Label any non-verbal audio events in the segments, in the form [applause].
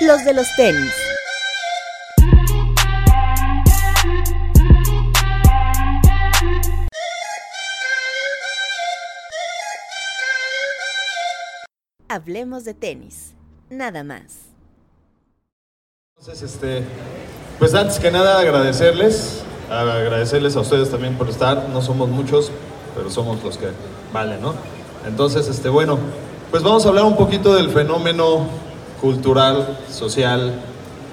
los de los tenis. Hablemos de tenis, nada más. Entonces, este, pues antes que nada agradecerles, agradecerles a ustedes también por estar. No somos muchos, pero somos los que valen, ¿no? Entonces, este, bueno, pues vamos a hablar un poquito del fenómeno cultural, social,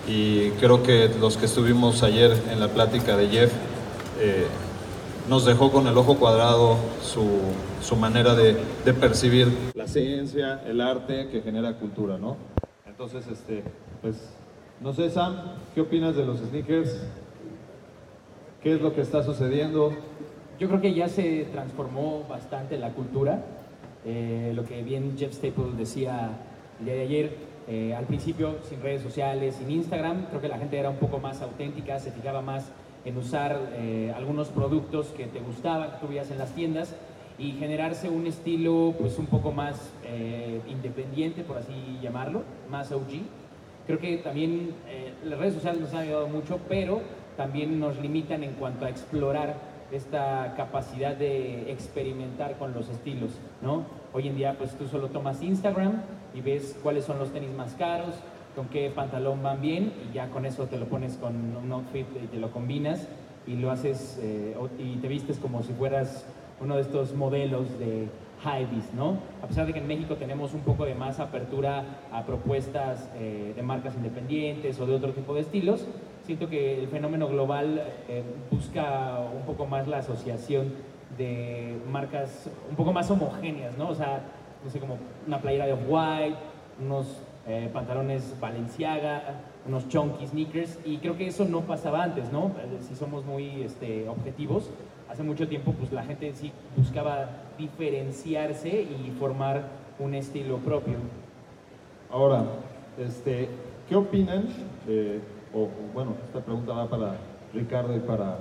y creo que los que estuvimos ayer en la plática de Jeff eh, nos dejó con el ojo cuadrado su, su manera de, de, percibir la ciencia, el arte que genera cultura, ¿no? Entonces, este, pues, no sé, Sam, ¿qué opinas de los sneakers? ¿Qué es lo que está sucediendo? Yo creo que ya se transformó bastante la cultura. Eh, lo que bien Jeff Staples decía el día de ayer, eh, al principio sin redes sociales, sin Instagram, creo que la gente era un poco más auténtica, se fijaba más en usar eh, algunos productos que te gustaban, que tú en las tiendas y generarse un estilo pues un poco más eh, independiente, por así llamarlo, más OG. Creo que también las redes sociales nos han ayudado mucho, pero también nos limitan en cuanto a explorar esta capacidad de experimentar con los estilos, ¿no? Hoy en día pues tú solo tomas Instagram y ves cuáles son los tenis más caros, con qué pantalón van bien y ya con eso te lo pones con un outfit y te lo combinas y lo haces eh, y te vistes como si fueras uno de estos modelos de Hypebeast, ¿no? A pesar de que en México tenemos un poco de más apertura a propuestas eh, de marcas independientes o de otro tipo de estilos, siento que el fenómeno global eh, busca un poco más la asociación de marcas un poco más homogéneas, ¿no? O sea, no sé, como una playera de white unos eh, pantalones Balenciaga, unos chunky sneakers, y creo que eso no pasaba antes, ¿no? Eh, si somos muy este, objetivos, hace mucho tiempo pues la gente sí buscaba diferenciarse y formar un estilo propio. Ahora, este, ¿qué opinan? Eh, o, bueno, esta pregunta va para Ricardo y para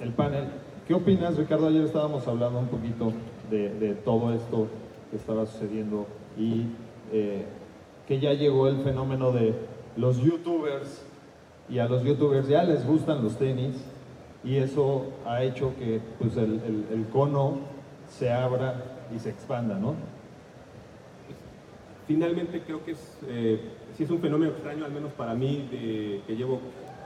el panel. ¿Qué opinas, Ricardo? Ayer estábamos hablando un poquito de, todo esto que estaba sucediendo y eh, que ya llegó el fenómeno de los youtubers y a los youtubers ya les gustan los tenis y eso ha hecho que pues, el, cono se abra y se expanda, ¿no? Finalmente creo que es, eh, es un fenómeno extraño, al menos para mí, de, que llevo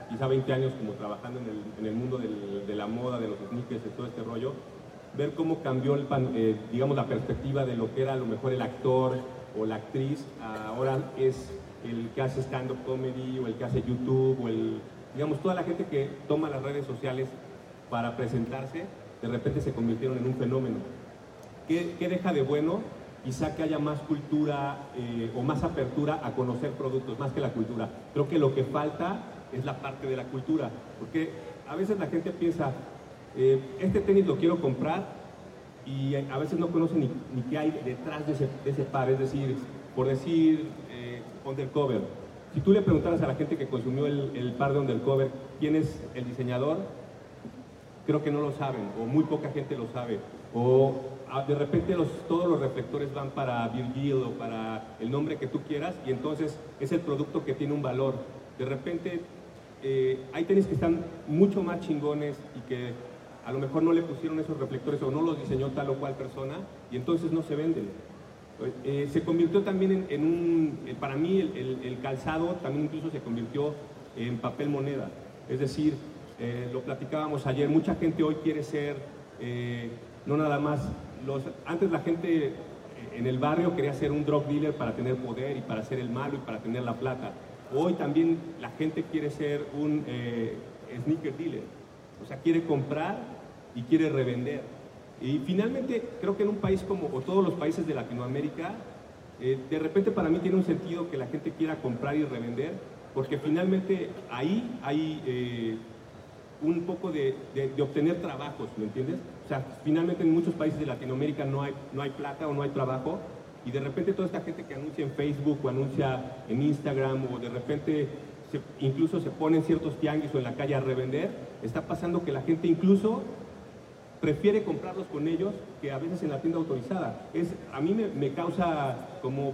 quizá 20 años como trabajando en el, en el mundo de la moda, de los sneakers, de todo este rollo, ver cómo cambió, el, eh, digamos, la perspectiva de lo que era a lo mejor el actor o la actriz, ahora es el que hace stand-up comedy o el que hace YouTube o el, digamos, toda la gente que toma las redes sociales para presentarse, de repente se convirtieron en un fenómeno. ¿Qué, qué deja de bueno? Quizá que haya más cultura eh, o más apertura a conocer productos, más que la cultura. Creo que lo que falta es la parte de la cultura, porque a veces la gente piensa, eh, este tenis lo quiero comprar y a veces no conoce ni, qué hay detrás de ese, par, es decir, por decir eh, undercover. Si tú le preguntaras a la gente que consumió el, par de undercover quién es el diseñador, creo que no lo saben, o muy poca gente lo sabe, o de repente todos los reflectores van para Virgil o para el nombre que tú quieras, y entonces es el producto que tiene un valor. De repente eh, hay tenis que están mucho más chingones y que a lo mejor no le pusieron esos reflectores o no los diseñó tal o cual persona y entonces no se venden. Eh, se convirtió también en, un, eh, para mí el, calzado también incluso se convirtió en papel moneda. Es decir, eh, lo platicábamos ayer, mucha gente hoy quiere ser, no nada más, los, antes la gente en el barrio quería ser un drug dealer para tener poder y para ser el malo y para tener la plata. Hoy también la gente quiere ser un sneaker dealer, o sea, quiere comprar y quiere revender. Y finalmente, creo que en un país como o todos los países de Latinoamérica, eh, de repente para mí tiene un sentido que la gente quiera comprar y revender, porque finalmente ahí hay eh, un poco de, de, de, obtener trabajos, ¿me entiendes? O sea, finalmente en muchos países de Latinoamérica no hay, no hay plata o no hay trabajo, y de repente toda esta gente que anuncia en Facebook o anuncia en Instagram o de repente se, incluso se pone en ciertos tianguis o en la calle a revender, está pasando que la gente incluso prefiere comprarlos con ellos que a veces en la tienda autorizada. Es, a mí me, me causa como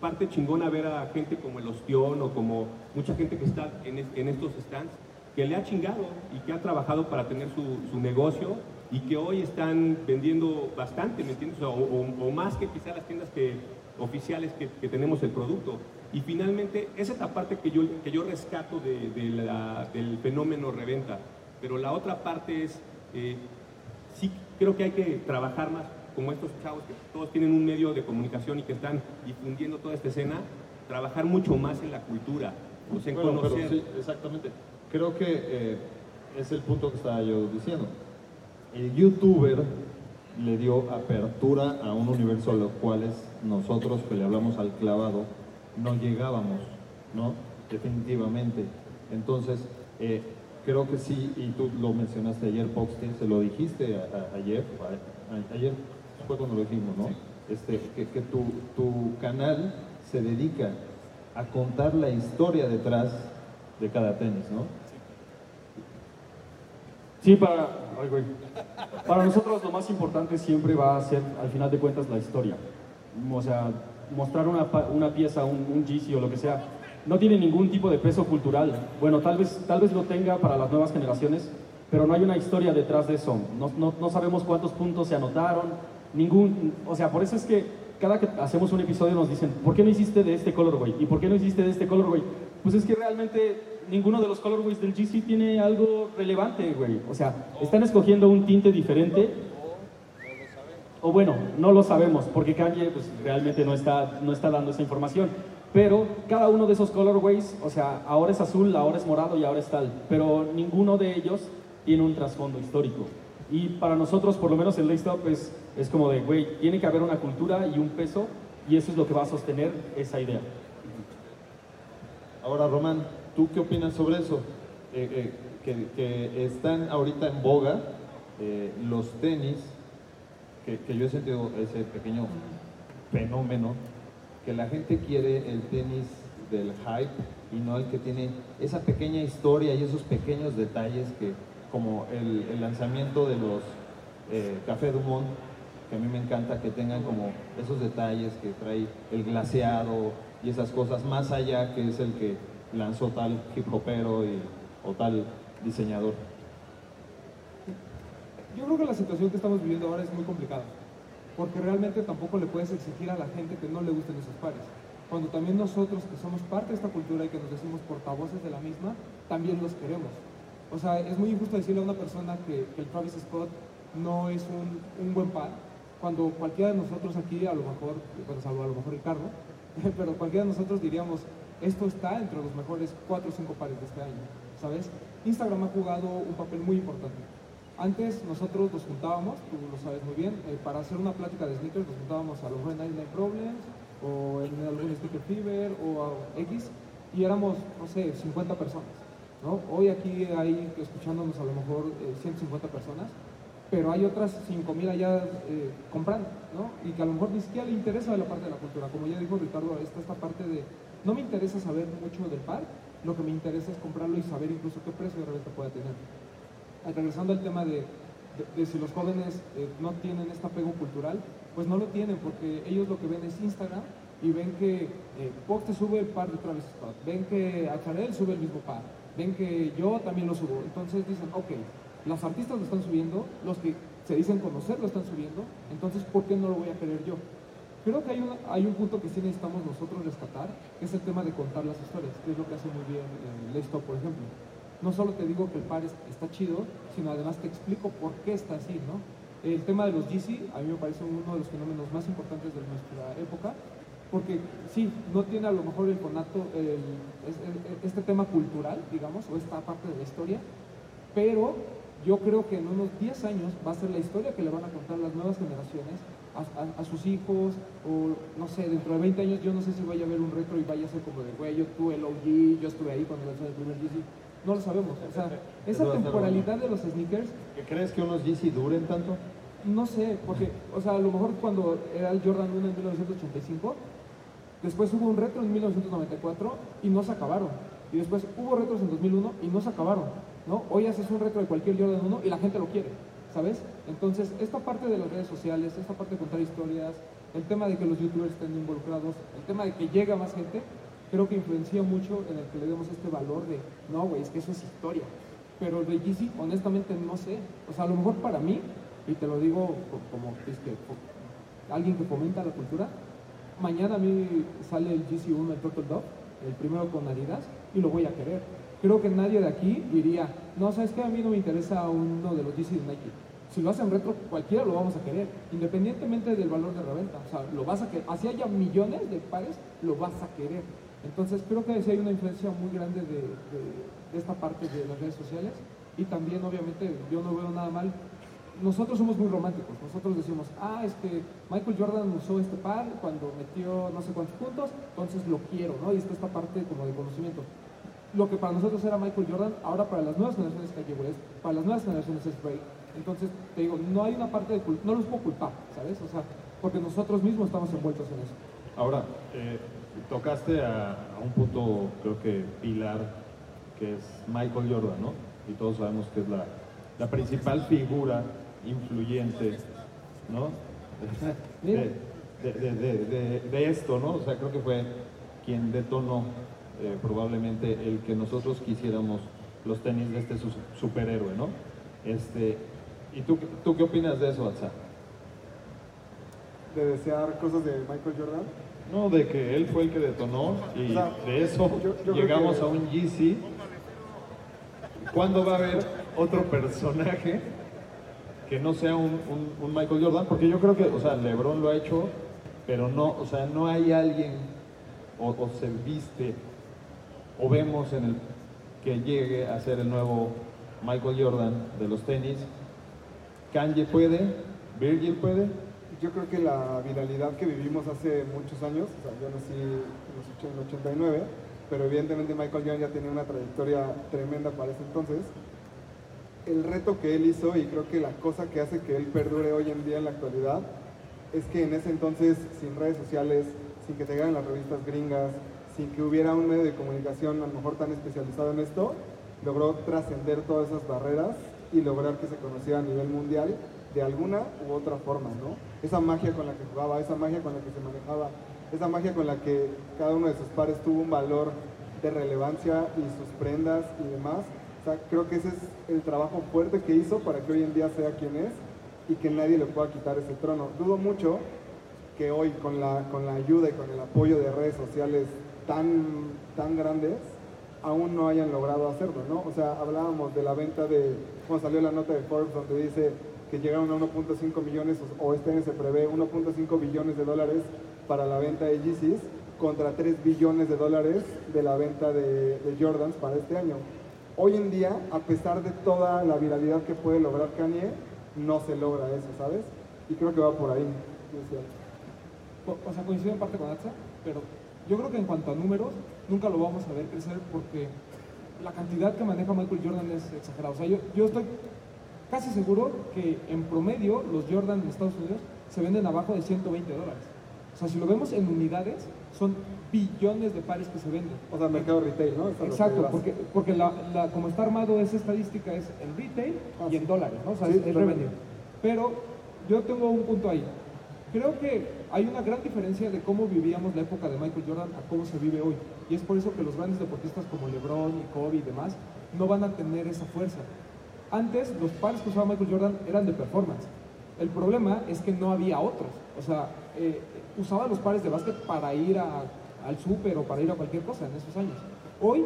parte chingona ver a gente como el Ostión o como mucha gente que está en, en estos stands que le ha chingado y que ha trabajado para tener su, negocio y que hoy están vendiendo bastante, ¿me entiendes? O, más que quizás las tiendas que, oficiales que, tenemos el producto. Y finalmente, esa es la parte que yo, que yo rescato de, del fenómeno reventa. Pero la otra parte es, eh, creo que hay que trabajar más como estos chavos que todos tienen un medio de comunicación y que están difundiendo toda esta escena, trabajar mucho más en la cultura, sea, en conocer. sí, exactamente creo que eh, es el punto que estaba yo diciendo. El youtuber le dio apertura a un universo a los cuales nosotros que le hablamos al clavado no llegábamos, ¿no? Definitivamente. Entonces, eh, creo que sí, y tú lo mencionaste ayer, Poxte, se lo dijiste ayer, ayer fue cuando lo dijimos, ¿no? Este, que, que tu, tu canal se dedica a contar la historia detrás de cada tenis, ¿no? Sí, para, para nosotros lo más importante siempre va a ser, al final de cuentas, la historia. O sea, mostrar una, una pieza, un, un GC o lo que sea, no tiene ningún tipo de peso cultural. Bueno, tal vez, tal vez lo tenga para las nuevas generaciones, pero no hay una historia detrás de eso. No, no, no sabemos cuántos puntos se anotaron, ningún... O sea, por eso es que cada que hacemos un episodio nos dicen, ¿por qué no hiciste de este colorway? ¿Y por qué no hiciste de este colorway? Pues es que realmente ninguno de los colorways del GC tiene algo relevante, güey. O sea, están escogiendo un tinte diferente. O bueno, no lo sabemos, porque Kanye pues, realmente no está, no está dando esa información. Pero cada uno de esos colorways, o sea, ahora es azul, ahora es morado y ahora es tal. Pero ninguno de ellos tiene un trasfondo histórico. Y para nosotros, por lo menos el Lace es, es como de, güey, tiene que haber una cultura y un peso, y eso es lo que va a sostener esa idea. Ahora, Román, ¿tú qué opinas sobre eso? Eh, eh, que, están ahorita en boga eh, los tenis, que, que yo he sentido ese pequeño fenómeno, que la gente quiere el tenis del hype y no el que tiene esa pequeña historia y esos pequeños detalles que como el, lanzamiento de los eh, Café Dumont, que a mí me encanta que tengan como esos detalles que trae el glaseado y esas cosas, más allá que es el que lanzó tal hip hopero o tal diseñador. Yo creo que la situación que estamos viviendo ahora es muy complicada, porque realmente tampoco le puedes exigir a la gente que no le gusten esos pares, cuando también nosotros que somos parte de esta cultura y que nos decimos portavoces de la misma, también los queremos. O sea, es muy injusto decirle a una persona que, el Travis Scott no es un, buen par, cuando cualquiera de nosotros aquí, a lo mejor, bueno, salvo a lo mejor Ricardo, [laughs] pero cualquiera de nosotros diríamos, esto está entre los mejores 4 o 5 pares de este año, ¿sabes? Instagram ha jugado un papel muy importante. Antes nosotros nos juntábamos, tú lo sabes muy bien, eh, para hacer una plática de sneakers nos juntábamos a los Red Night Problems o en algún Sneaker Fever o a X y éramos, no sé, 50 personas. Hoy aquí hay escuchándonos a lo mejor 150 eh, personas, pero hay otras 5.000 allá eh, comprando, ¿no? Y que a lo mejor ni siquiera le interesa de la parte de la cultura. Como ya dijo Ricardo, está esta parte de, no me interesa saber mucho del par, lo que me interesa es comprarlo y saber incluso qué precio de reventa puede tener. Regresando al tema de, si los jóvenes eh, no tienen este apego cultural, pues no lo tienen porque ellos lo que ven es Instagram y ven que eh, te sube el par de Travis Scott, ven que Chanel sube el mismo par, ven que yo también lo subo. Entonces dicen, ok, los artistas lo están subiendo, los que se dicen conocer lo están subiendo, entonces ¿por qué no lo voy a querer yo? Creo que hay, hay un punto que sí necesitamos nosotros rescatar, que es el tema de contar las historias, que es lo que hace muy bien eh, Lesto, por ejemplo. No solo te digo que el par está chido, sino además te explico por qué está así, ¿no? El tema de los GC a mí me parece uno de los fenómenos más importantes de nuestra época, porque sí, no tiene a lo mejor el conato, este tema cultural, digamos, o esta parte de la historia, pero yo creo que en unos 10 años va a ser la historia que le van a contar las nuevas generaciones a, sus hijos, o no sé, dentro de 20 años yo no sé si vaya a haber un retro y vaya a ser como de, güey, yo tuve el OG, yo estuve ahí cuando lanzó el primer GC. No lo sabemos. O sea, esa temporalidad de los sneakers. ¿Qué crees que unos GC duren tanto? No sé, porque, o sea, a lo mejor cuando era el Jordan 1 en 1985, Después hubo un retro en 1994 y no se acabaron. Y después hubo retros en 2001 y no se acabaron. ¿no? Hoy haces un retro de cualquier Jordan 1 y la gente lo quiere, ¿sabes? Entonces, esta parte de las redes sociales, esta parte de contar historias, el tema de que los youtubers estén involucrados, el tema de que llega más gente, creo que influencia mucho en el que le demos este valor de, no, güey, es que eso es historia. Pero el de Yeezy, honestamente, no sé. O sea, a lo mejor para mí, y te lo digo como alguien que fomenta la cultura, mañana a mí sale el GC1, el Total Dog, el primero con Adidas, y lo voy a querer. Creo que nadie de aquí diría, no, sabes que a mí no me interesa uno de los GC de Nike. Si lo hacen retro, cualquiera lo vamos a querer, independientemente del valor de reventa. O sea, lo vas a querer. Así haya millones de pares, lo vas a querer. Entonces, creo que sí hay una influencia muy grande de, esta parte de las redes sociales. Y también, obviamente, yo no veo nada mal nosotros somos muy románticos. Nosotros decimos, ah, es que Michael Jordan usó este par cuando metió no sé cuántos puntos, entonces lo quiero, ¿no? Y está esta parte como de conocimiento. Lo que para nosotros era Michael Jordan, ahora para las nuevas generaciones Kanye West, para las nuevas generaciones es Drake. Entonces, te digo, no hay una parte de culpa, no los puedo culpar, ¿sabes? O sea, porque nosotros mismos estamos envueltos en eso. Ahora, eh, tocaste a, un punto, creo que pilar, que es Michael Jordan, ¿no? Y todos sabemos que es la, la principal figura influyente, ¿no? [laughs] De, esto, ¿no? O sea, creo que fue quien detonó eh, probablemente el que nosotros quisiéramos los tenis de este superhéroe, ¿no? Este, ¿Y tú, tú qué opinas de eso, Alza? ¿De desear cosas de Michael Jordan? No, de que él fue el que detonó y de eso llegamos a un GC. ¿Cuándo va a haber otro personaje que no sea un, Michael Jordan, porque yo creo que, o sea, LeBron lo ha hecho, pero no, o sea, no hay alguien o, se viste o vemos en el que llegue a ser el nuevo Michael Jordan de los tenis. Kanye puede, Virgil puede. Yo creo que la viralidad que vivimos hace muchos años, o sea, yo nací en el 89, pero evidentemente Michael Jordan ya tenía una trayectoria tremenda para ese entonces el reto que él hizo y creo que la cosa que hace que él perdure hoy en día en la actualidad es que en ese entonces, sin redes sociales, sin que llegaran las revistas gringas, sin que hubiera un medio de comunicación a lo mejor tan especializado en esto, logró trascender todas esas barreras y lograr que se conociera a nivel mundial de alguna u otra forma, ¿no? Esa magia con la que jugaba, esa magia con la que se manejaba, esa magia con la que cada uno de sus pares tuvo un valor de relevancia y sus prendas y demás, creo que ese es el trabajo fuerte que hizo para que hoy en día sea quien es y que nadie le pueda quitar ese trono. Dudo mucho que hoy con la, con la ayuda y con el apoyo de redes sociales tan, tan grandes, aún no hayan logrado hacerlo, ¿no? O sea, hablábamos de la venta de, como salió la nota de Forbes donde dice que llegaron a 1.5 millones, o este año se prevé 1.5 billones de dólares para la venta de Yeezys contra 3 billones de dólares de la venta de, Jordans para este año. Hoy en día, a pesar de toda la viralidad que puede lograr Kanye, no se logra eso, ¿sabes? Y creo que va por ahí. O sea, coincido en parte con Atza, pero yo creo que en cuanto a números, nunca lo vamos a ver crecer porque la cantidad que maneja Michael Jordan es exagerada. O sea, yo, yo estoy casi seguro que en promedio los Jordan en Estados Unidos se venden abajo de 120 dólares. O sea, si lo vemos en unidades, son billones de pares que se venden. O sea, mercado retail, ¿no? Exacto, porque, porque la, como está armado esa estadística es en retail ah, y en dólares, ¿no? O sea, es, revenue. Pero yo tengo un punto ahí. Creo que hay una gran diferencia de cómo vivíamos la época de Michael Jordan a cómo se vive hoy. Y es por eso que los grandes deportistas como LeBron y Kobe y demás no van a tener esa fuerza. Antes los pares que usaba Michael Jordan eran de performance. El problema es que no había otros. O sea, eh, usaba los pares de básquet para ir al súper o para ir a cualquier cosa en esos años. Hoy,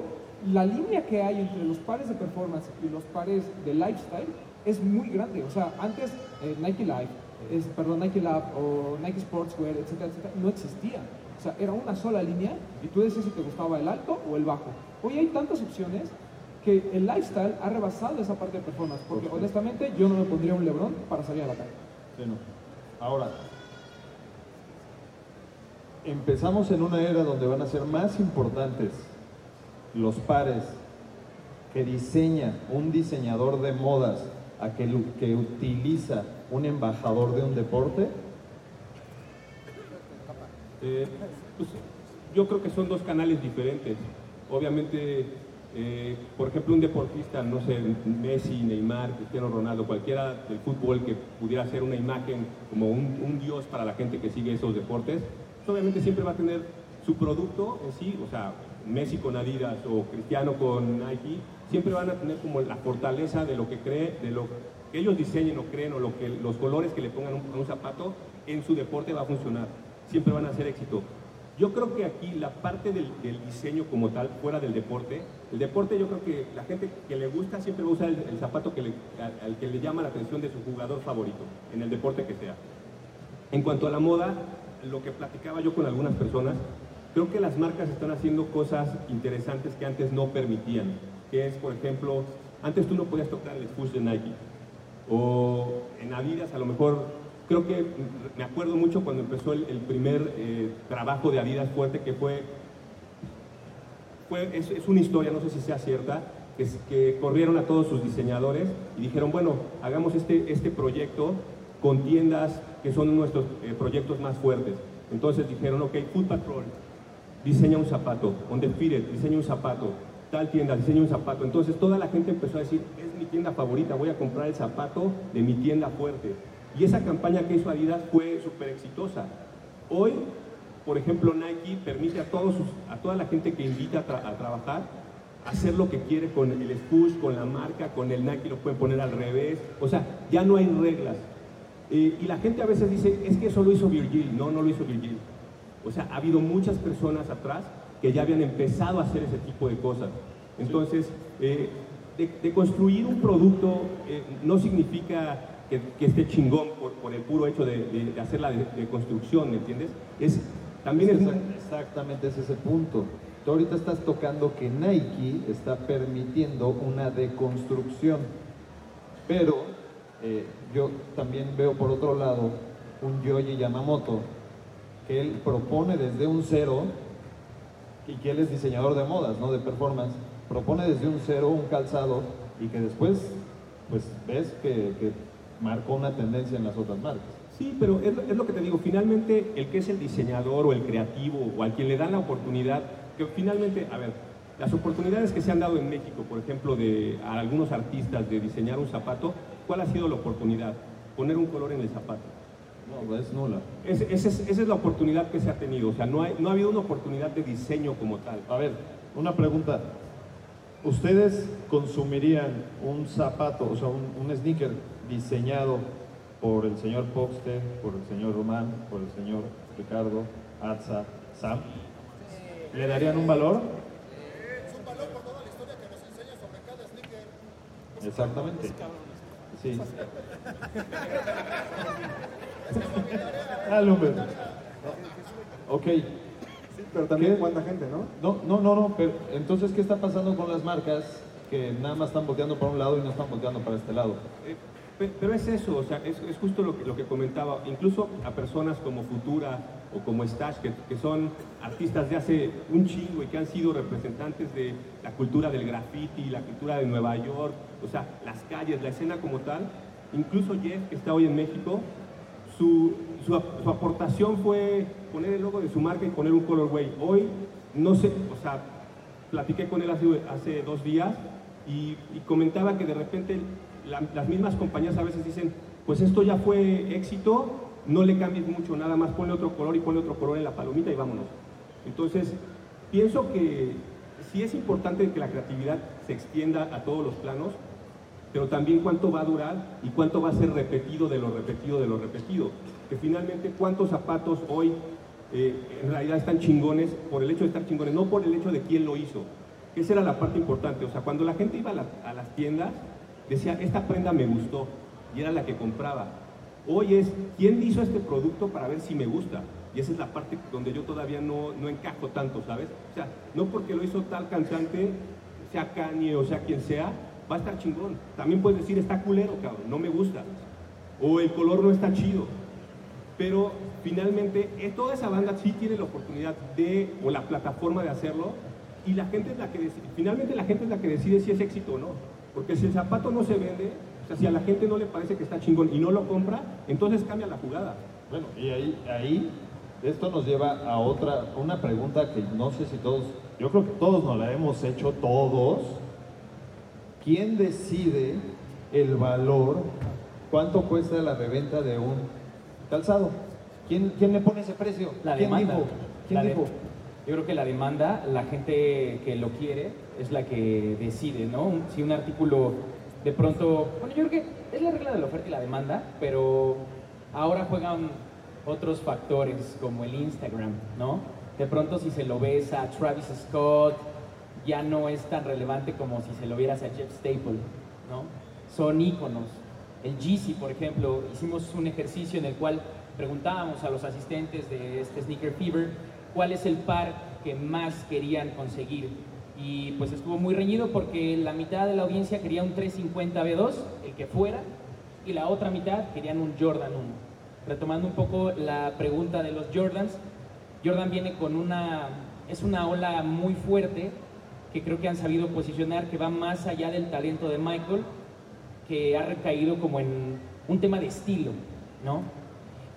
la línea que hay entre los pares de performance y los pares de lifestyle es muy grande. O sea, antes eh, Nike Life, es, perdón, Nike Lab o Nike Sportswear, etcétera, etcétera, no existía. O sea, era una sola línea y tú decías si te gustaba el alto o el bajo. Hoy hay tantas opciones que el lifestyle ha rebasado esa parte de performance. Porque honestamente yo no me pondría un Lebron para salir a la calle. Ahora, empezamos en una era donde van a ser más importantes los pares que diseña un diseñador de modas a que, que utiliza un embajador de un deporte? Eh, pues, yo creo que son dos canales diferentes. Obviamente eh, por ejemplo, un deportista, no sé, Messi, Neymar, Cristiano Ronaldo, cualquiera del fútbol que pudiera ser una imagen como un, dios para la gente que sigue esos deportes, pues, obviamente siempre va a tener su producto en sí, o sea, Messi con Adidas o Cristiano con Nike, siempre van a tener como la fortaleza de lo que cree, de lo que ellos diseñen o creen o lo que, los colores que le pongan a un, un zapato en su deporte va a funcionar, siempre van a ser éxito. Yo creo que aquí la parte del, diseño como tal, fuera del deporte, el deporte yo creo que la gente que le gusta siempre va a usar el, zapato que le, al, al, que le llama la atención de su jugador favorito, en el deporte que sea. En cuanto a la moda, lo que platicaba yo con algunas personas, creo que las marcas están haciendo cosas interesantes que antes no permitían, que es, por ejemplo, antes tú no podías tocar el swoosh de Nike, o en Adidas a lo mejor creo que me acuerdo mucho cuando empezó el, primer eh, trabajo de Adidas fuerte, que fue, es, una historia, no sé si sea cierta, que, corrieron a todos sus diseñadores y dijeron, bueno, hagamos este, este proyecto con tiendas que son nuestros eh, proyectos más fuertes. Entonces dijeron, ok, Food Patrol, diseña un zapato, On the diseña un zapato, tal tienda, diseña un zapato. Entonces toda la gente empezó a decir, es mi tienda favorita, voy a comprar el zapato de mi tienda fuerte. Y esa campaña que hizo Adidas fue súper exitosa. Hoy, por ejemplo, Nike permite a, todos a toda la gente que invita a, a, trabajar hacer lo que quiere con el spush, con la marca, con el Nike lo pueden poner al revés. O sea, ya no hay reglas. Eh, y la gente a veces dice, es que eso lo hizo Virgil. No, no lo hizo Virgil. O sea, ha habido muchas personas atrás que ya habían empezado a hacer ese tipo de cosas. Entonces, eh, de, de, construir un producto eh, no significa que, que, esté chingón por, el puro hecho de, hacer la de, construcción, ¿me entiendes? Es, también exactamente ese es el punto. Tú ahorita estás tocando que Nike está permitiendo una deconstrucción, pero eh, yo también veo por otro lado un Yoji Yamamoto, que él propone desde un cero, y que él es diseñador de modas, no de performance, propone desde un cero un calzado y que después, pues ves que marcó una tendencia en las otras marcas. Sí, pero es, es, lo que te digo, finalmente el que es el diseñador o el creativo o al quien le dan la oportunidad, que finalmente, a ver, las oportunidades que se han dado en México, por ejemplo, de a algunos artistas de diseñar un zapato, ¿cuál ha sido la oportunidad? Poner un color en el zapato. No, es nula. Es, esa, es, esa es la oportunidad que se ha tenido, o sea, no, hay, no ha habido una oportunidad de diseño como tal. A ver, una pregunta. ¿Ustedes consumirían un zapato, o sea, un, un sneaker diseñado por el señor Poxte, por el señor Román, por el señor Ricardo, Atza, Sam? ¿Le darían un valor? Es un valor por toda la historia que nos enseña sobre cada sneaker. Exactamente. Sí. ah, Lumber. Ok. Sí, pero también cuánta gente, ¿no? No, no, no, no, pero entonces, ¿qué está pasando con las marcas que nada más están volteando para un lado y no están volteando para este lado? Pero es eso, o sea, es, es justo lo que, lo que, comentaba, incluso a personas como Futura o como Stash, que, que, son artistas de hace un chingo y que han sido representantes de la cultura del graffiti, la cultura de Nueva York, o sea, las calles, la escena como tal, incluso Jeff, que está hoy en México, su, su, su aportación fue poner el logo de su marca y poner un colorway. Hoy, no sé, o sea, platiqué con él hace, hace dos días y, y comentaba que de repente la, las mismas compañías a veces dicen, pues esto ya fue éxito, no le cambies mucho, nada más ponle otro color y ponle otro color en la palomita y vámonos. Entonces, pienso que sí es importante que la creatividad se extienda a todos los planos, pero también cuánto va a durar y cuánto va a ser repetido de lo repetido de lo repetido. Que finalmente cuántos zapatos hoy eh, en realidad están chingones por el hecho de estar chingones, no por el hecho de quién lo hizo. Esa era la parte importante. O sea, cuando la gente iba a, la, a las tiendas, decía, esta prenda me gustó y era la que compraba. Hoy es, ¿quién hizo este producto para ver si me gusta? Y esa es la parte donde yo todavía no, no encajo tanto, ¿sabes? O sea, no porque lo hizo tal cantante, sea Kanye o sea quien sea, va a estar chingón. También puedes decir, está culero, cabrón, no me gusta. O el color no está chido. Pero finalmente, eh, toda esa banda sí tiene la oportunidad de, o la plataforma de hacerlo, y la gente es la que decide, finalmente la gente es la que decide si es éxito o no. Porque si el zapato no se vende, o sea, si a la gente no le parece que está chingón y no lo compra, entonces cambia la jugada. Bueno, y ahí, ahí Esto nos lleva a otra, una pregunta que no sé si todos, yo creo que todos nos la hemos hecho todos. ¿Quién decide el valor, cuánto cuesta la reventa de un calzado? ¿Quién, quién le pone ese precio? La ¿Quién demanda. dijo? ¿Quién La de- dijo? Yo creo que la demanda, la gente que lo quiere es la que decide, ¿no? Si un artículo de pronto, bueno, yo creo que es la regla de la oferta y la demanda, pero ahora juegan otros factores como el Instagram, ¿no? De pronto si se lo ves a Travis Scott, ya no es tan relevante como si se lo vieras a Jeff Staple, ¿no? Son íconos. El Yeezy, por ejemplo, hicimos un ejercicio en el cual preguntábamos a los asistentes de este Sneaker Fever cuál es el par que más querían conseguir. Y pues estuvo muy reñido porque la mitad de la audiencia quería un 350 B2, el que fuera, y la otra mitad querían un Jordan 1. Retomando un poco la pregunta de los Jordans, Jordan viene con una, es una ola muy fuerte que creo que han sabido posicionar, que va más allá del talento de Michael, que ha recaído como en un tema de estilo, ¿no?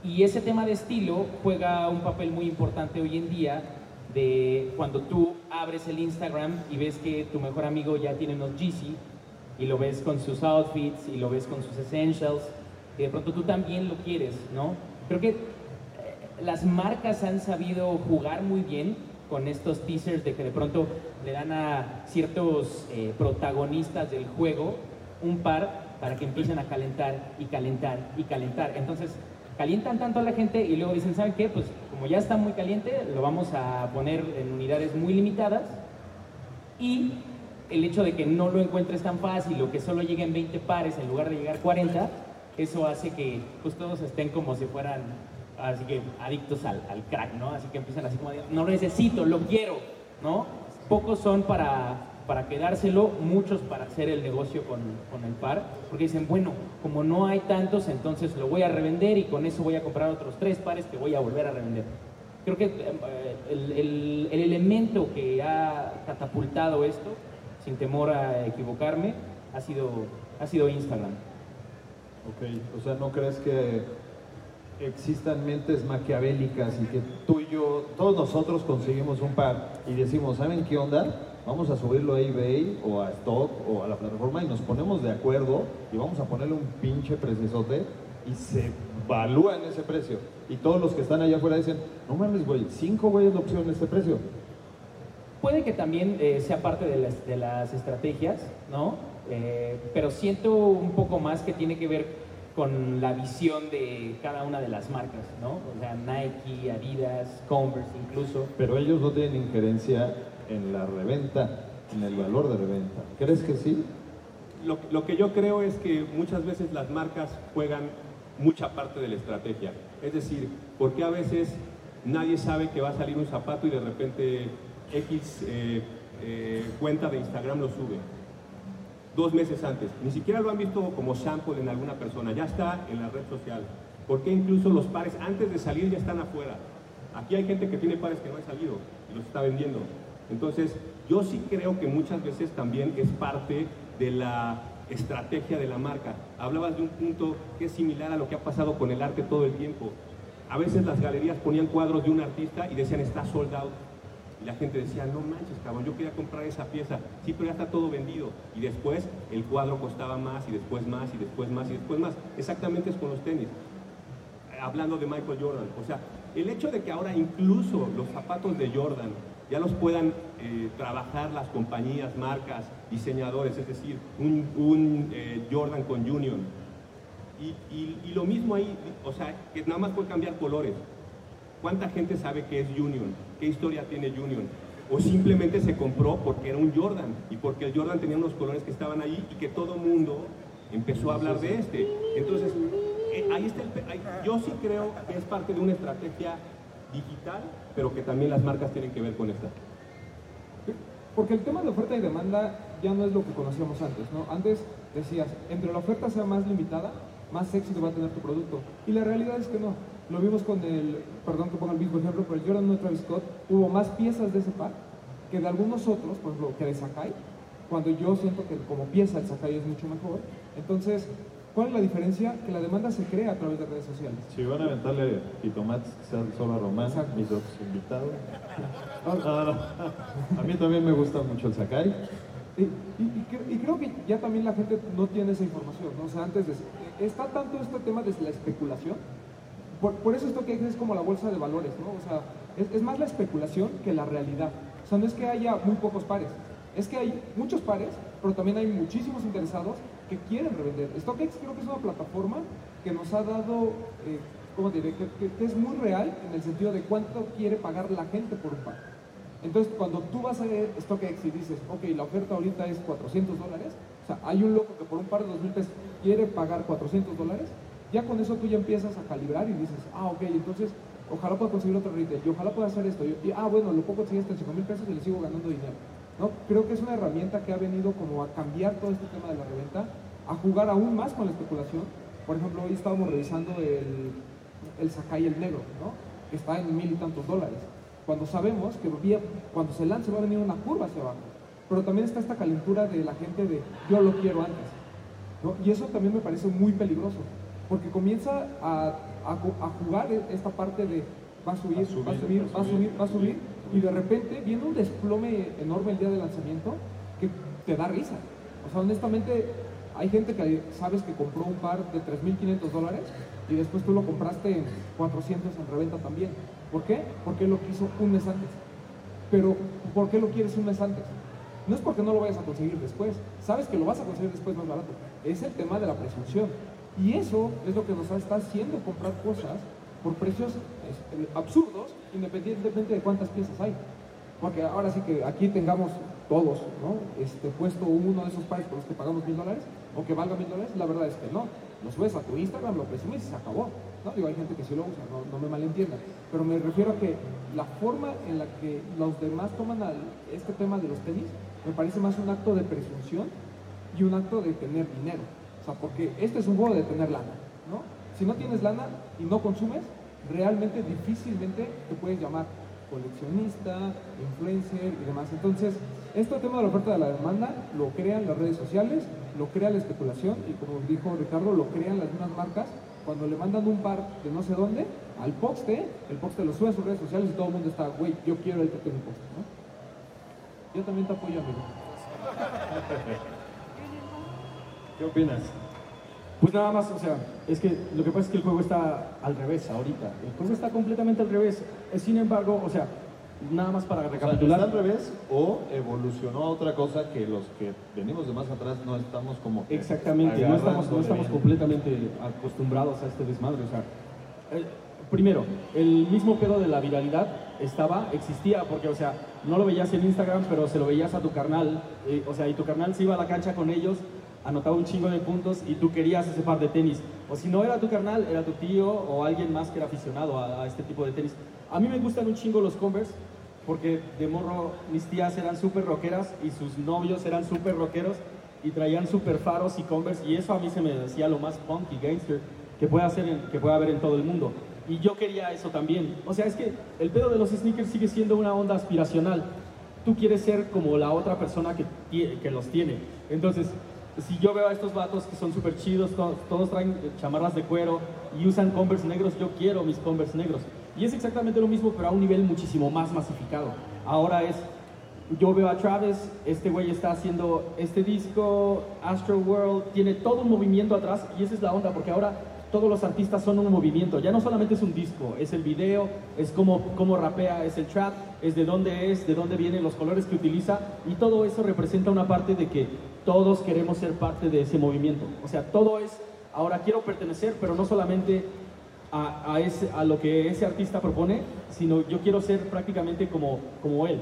Y ese tema de estilo juega un papel muy importante hoy en día de cuando tú abres el Instagram y ves que tu mejor amigo ya tiene unos Yeezy y lo ves con sus outfits y lo ves con sus essentials y de pronto tú también lo quieres, ¿no? Creo que eh, las marcas han sabido jugar muy bien con estos teasers de que de pronto le dan a ciertos eh, protagonistas del juego un par para que empiecen a calentar y calentar y calentar. Entonces, calientan tanto a la gente y luego dicen, ¿saben qué? Pues como ya está muy caliente, lo vamos a poner en unidades muy limitadas y el hecho de que no lo encuentres tan fácil o que solo lleguen 20 pares en lugar de llegar 40, eso hace que pues todos estén como si fueran así que adictos al, al crack, ¿no? Así que empiezan así como, de, no necesito, lo quiero, ¿no? Pocos son para, para quedárselo, muchos para hacer el negocio con, con el par, porque dicen, bueno, como no hay tantos, entonces lo voy a revender y con eso voy a comprar otros tres pares que voy a volver a revender. Creo que eh, el, el- el elemento que ha catapultado esto, sin temor a equivocarme, ha sido, ha sido Instagram. Ok, o sea, ¿no crees que existan mentes maquiavélicas y que tú y yo, todos nosotros conseguimos un par y decimos, ¿saben qué onda? Vamos a subirlo a eBay o a Stock o a la plataforma y nos ponemos de acuerdo y vamos a ponerle un pinche preciosote y se evalúa en ese precio. Y todos los que están allá afuera dicen, no mames, güey, cinco güeyes lo pusieron en este precio. Puede que también eh, sea parte de las, de las estrategias, ¿no? Eh, pero siento un poco más que tiene que ver con la visión de cada una de las marcas, ¿no? O sea, Nike, Adidas, Converse incluso. Pero ellos no tienen injerencia en la reventa, en el valor de reventa. ¿Crees que sí? Lo, lo que yo creo es que muchas veces las marcas juegan mucha parte de la estrategia. Es decir, porque a veces nadie sabe que va a salir un zapato y de repente X eh, eh, cuenta de Instagram lo sube. Dos meses antes. Ni siquiera lo han visto como sample en alguna persona. Ya está en la red social. Porque incluso los pares antes de salir ya están afuera. Aquí hay gente que tiene pares que no han salido y los está vendiendo. Entonces, yo sí creo que muchas veces también es parte de la estrategia de la marca. Hablabas de un punto que es similar a lo que ha pasado con el arte todo el tiempo. A veces las galerías ponían cuadros de un artista y decían está sold out. Y la gente decía, no manches, cabrón, yo quería comprar esa pieza. Sí, pero ya está todo vendido. Y después el cuadro costaba más y después más y después más y después más. Exactamente es con los tenis. Hablando de Michael Jordan. O sea, el hecho de que ahora incluso los zapatos de Jordan ya los puedan eh, trabajar las compañías, marcas, diseñadores, es decir, un, un, eh, Jordan con Union. Y, y- y lo mismo ahí, o sea, que nada más fue cambiar colores. ¿Cuánta gente sabe qué es Union? ¿Qué historia tiene Union? O simplemente se compró porque era un Jordan y porque el Jordan tenía unos colores que estaban ahí y que todo mundo empezó a hablar de este. Entonces, eh, ahí está el ahí- yo sí creo que es parte de una estrategia digital, pero que también las marcas tienen que ver con esta. Porque el tema de oferta y demanda ya no es lo que conocíamos antes, ¿no? Antes decías, entre la oferta sea más limitada, más éxito va a tener tu producto. Y la realidad es que no. Lo vimos con el, perdón que ponga el mismo ejemplo, pero el Jordan 1 de Travis Scott, hubo más piezas de ese par que de algunos otros, por ejemplo, que de Sakai, cuando yo siento que como pieza el Sakai es mucho mejor. Entonces, ¿Cuál es la diferencia? Que la demanda se crea a través de redes sociales. Si van a aventarle jitomates, que sea solo a Román, Exacto. mis otros invitados. No, no, no. A mí también me gusta mucho el Sakai. Y, y- y creo que ya también la gente no tiene esa información, ¿no? O sea, antes de... Está tanto este tema de la especulación, por, por eso esto que es como la bolsa de valores, ¿no? O sea, es, es más la especulación que la realidad. O sea, no es que haya muy pocos pares, es que hay muchos pares, pero también hay muchísimos interesados que quieren revender. StockX creo que es una plataforma que nos ha dado, eh, ¿cómo diré? Que, es muy real en el sentido de cuánto quiere pagar la gente por un par. Entonces, cuando tú vas a StockX y dices, ok, la oferta ahorita es 400 dólares, o sea, hay un loco que por un par de dos mil pesos quiere pagar 400 dólares, ya con eso tú ya empiezas a calibrar y dices, ah, ok, entonces ojalá pueda conseguir otro retail, y ojalá pueda hacer esto, y, ah, bueno, lo puedo conseguir hasta en 5 mil pesos y le sigo ganando dinero. ¿No? Creo que es una herramienta que ha venido como a cambiar todo este tema de la reventa, a jugar aún más con la especulación. Por ejemplo, hoy estábamos revisando el, el Sakai el negro, ¿no? que está en mil y tantos dólares. Cuando sabemos que cuando se lance va a venir una curva hacia abajo. Pero también está esta calentura de la gente de yo lo quiero antes. ¿no? Y eso también me parece muy peligroso, porque comienza a, a ju- a jugar esta parte de va a subir, va a subir, va a subir, va a subir, y de repente viene un desplome enorme el día del lanzamiento que te da risa. O sea, honestamente, hay gente que sabes que compró un par de 3.500 dólares y después tú lo compraste en 400 en reventa también. ¿Por qué? Porque lo quiso un mes antes. Pero, ¿por qué lo quieres un mes antes? No es porque no lo vayas a conseguir después. Sabes que lo vas a conseguir después más barato. Es el tema de la presunción. Y eso es lo que nos está haciendo comprar cosas por precios eh, absurdos, independientemente de cuántas piezas hay. Porque ahora sí que aquí tengamos todos, ¿no? Este, puesto uno de esos pares por los que pagamos mil dólares, o que valga mil dólares, la verdad es que no. Lo subes a tu Instagram, lo presumes y se acabó. ¿no? Digo, hay gente que sí lo usa, no, me malentiendan. Pero me refiero a que la forma en la que los demás toman este tema de los tenis, me parece más un acto de presunción y un acto de tener dinero. O sea, porque este es un juego de tener lana, ¿no? Si no tienes lana y no consumes, realmente difícilmente te puedes llamar coleccionista, influencer y demás. Entonces, este tema de la oferta de la demanda lo crean las redes sociales, lo crea la especulación y como dijo Ricardo, lo crean las mismas marcas cuando le mandan un par de no sé dónde al poste, el poste lo sube a sus redes sociales y todo el mundo está, güey, yo quiero el que tiene poste, ¿no? Yo también te apoyo, amigo. ¿Qué opinas? Pues nada más, o sea, es que lo que pasa es que el juego está al revés ahorita. El juego está completamente al revés. Sin embargo, o sea, nada más para O sea, recapitular. ¿Está al revés o evolucionó a otra cosa que los que venimos de más atrás no estamos como Exactamente, no estamos, no estamos completamente acostumbrados a este desmadre. O sea, primero, el mismo pedo de la viralidad estaba, existía, porque, o sea, no lo veías en Instagram, pero se lo veías a tu carnal. eh, o sea, y tu carnal se iba a la cancha con ellos, anotaba un chingo de puntos y tú querías ese par de tenis. O si no era tu carnal, era tu tío o alguien más que era aficionado a, a este tipo de tenis. A mí me gustan un chingo los Converse, porque de morro mis tías eran súper rockeras y sus novios eran súper rockeros y traían súper faros y Converse y eso a mí se me decía lo más punk y gangster que puede, hacer en- que puede haber en todo el mundo. Y yo quería eso también. O sea, es que el pedo de los sneakers sigue siendo una onda aspiracional. Tú quieres ser como la otra persona que, que los tiene. Entonces, si yo veo a estos vatos que son súper chidos, to- todos traen chamarras de cuero y usan Converse negros, yo quiero mis Converse negros. Y es exactamente lo mismo, pero a un nivel muchísimo más masificado. Ahora es, yo veo a Travis, este güey está haciendo este disco, Astro World, tiene todo un movimiento atrás y esa es la onda, porque ahora todos los artistas son un movimiento, ya no solamente es un disco, es el video, es cómo, cómo rapea, es el trap, es de dónde es, de dónde vienen los colores que utiliza y todo eso representa una parte de que todos queremos ser parte de ese movimiento. O sea, todo es, ahora quiero pertenecer, pero no solamente a, a ese, a lo que ese artista propone, sino yo quiero ser prácticamente como, como él.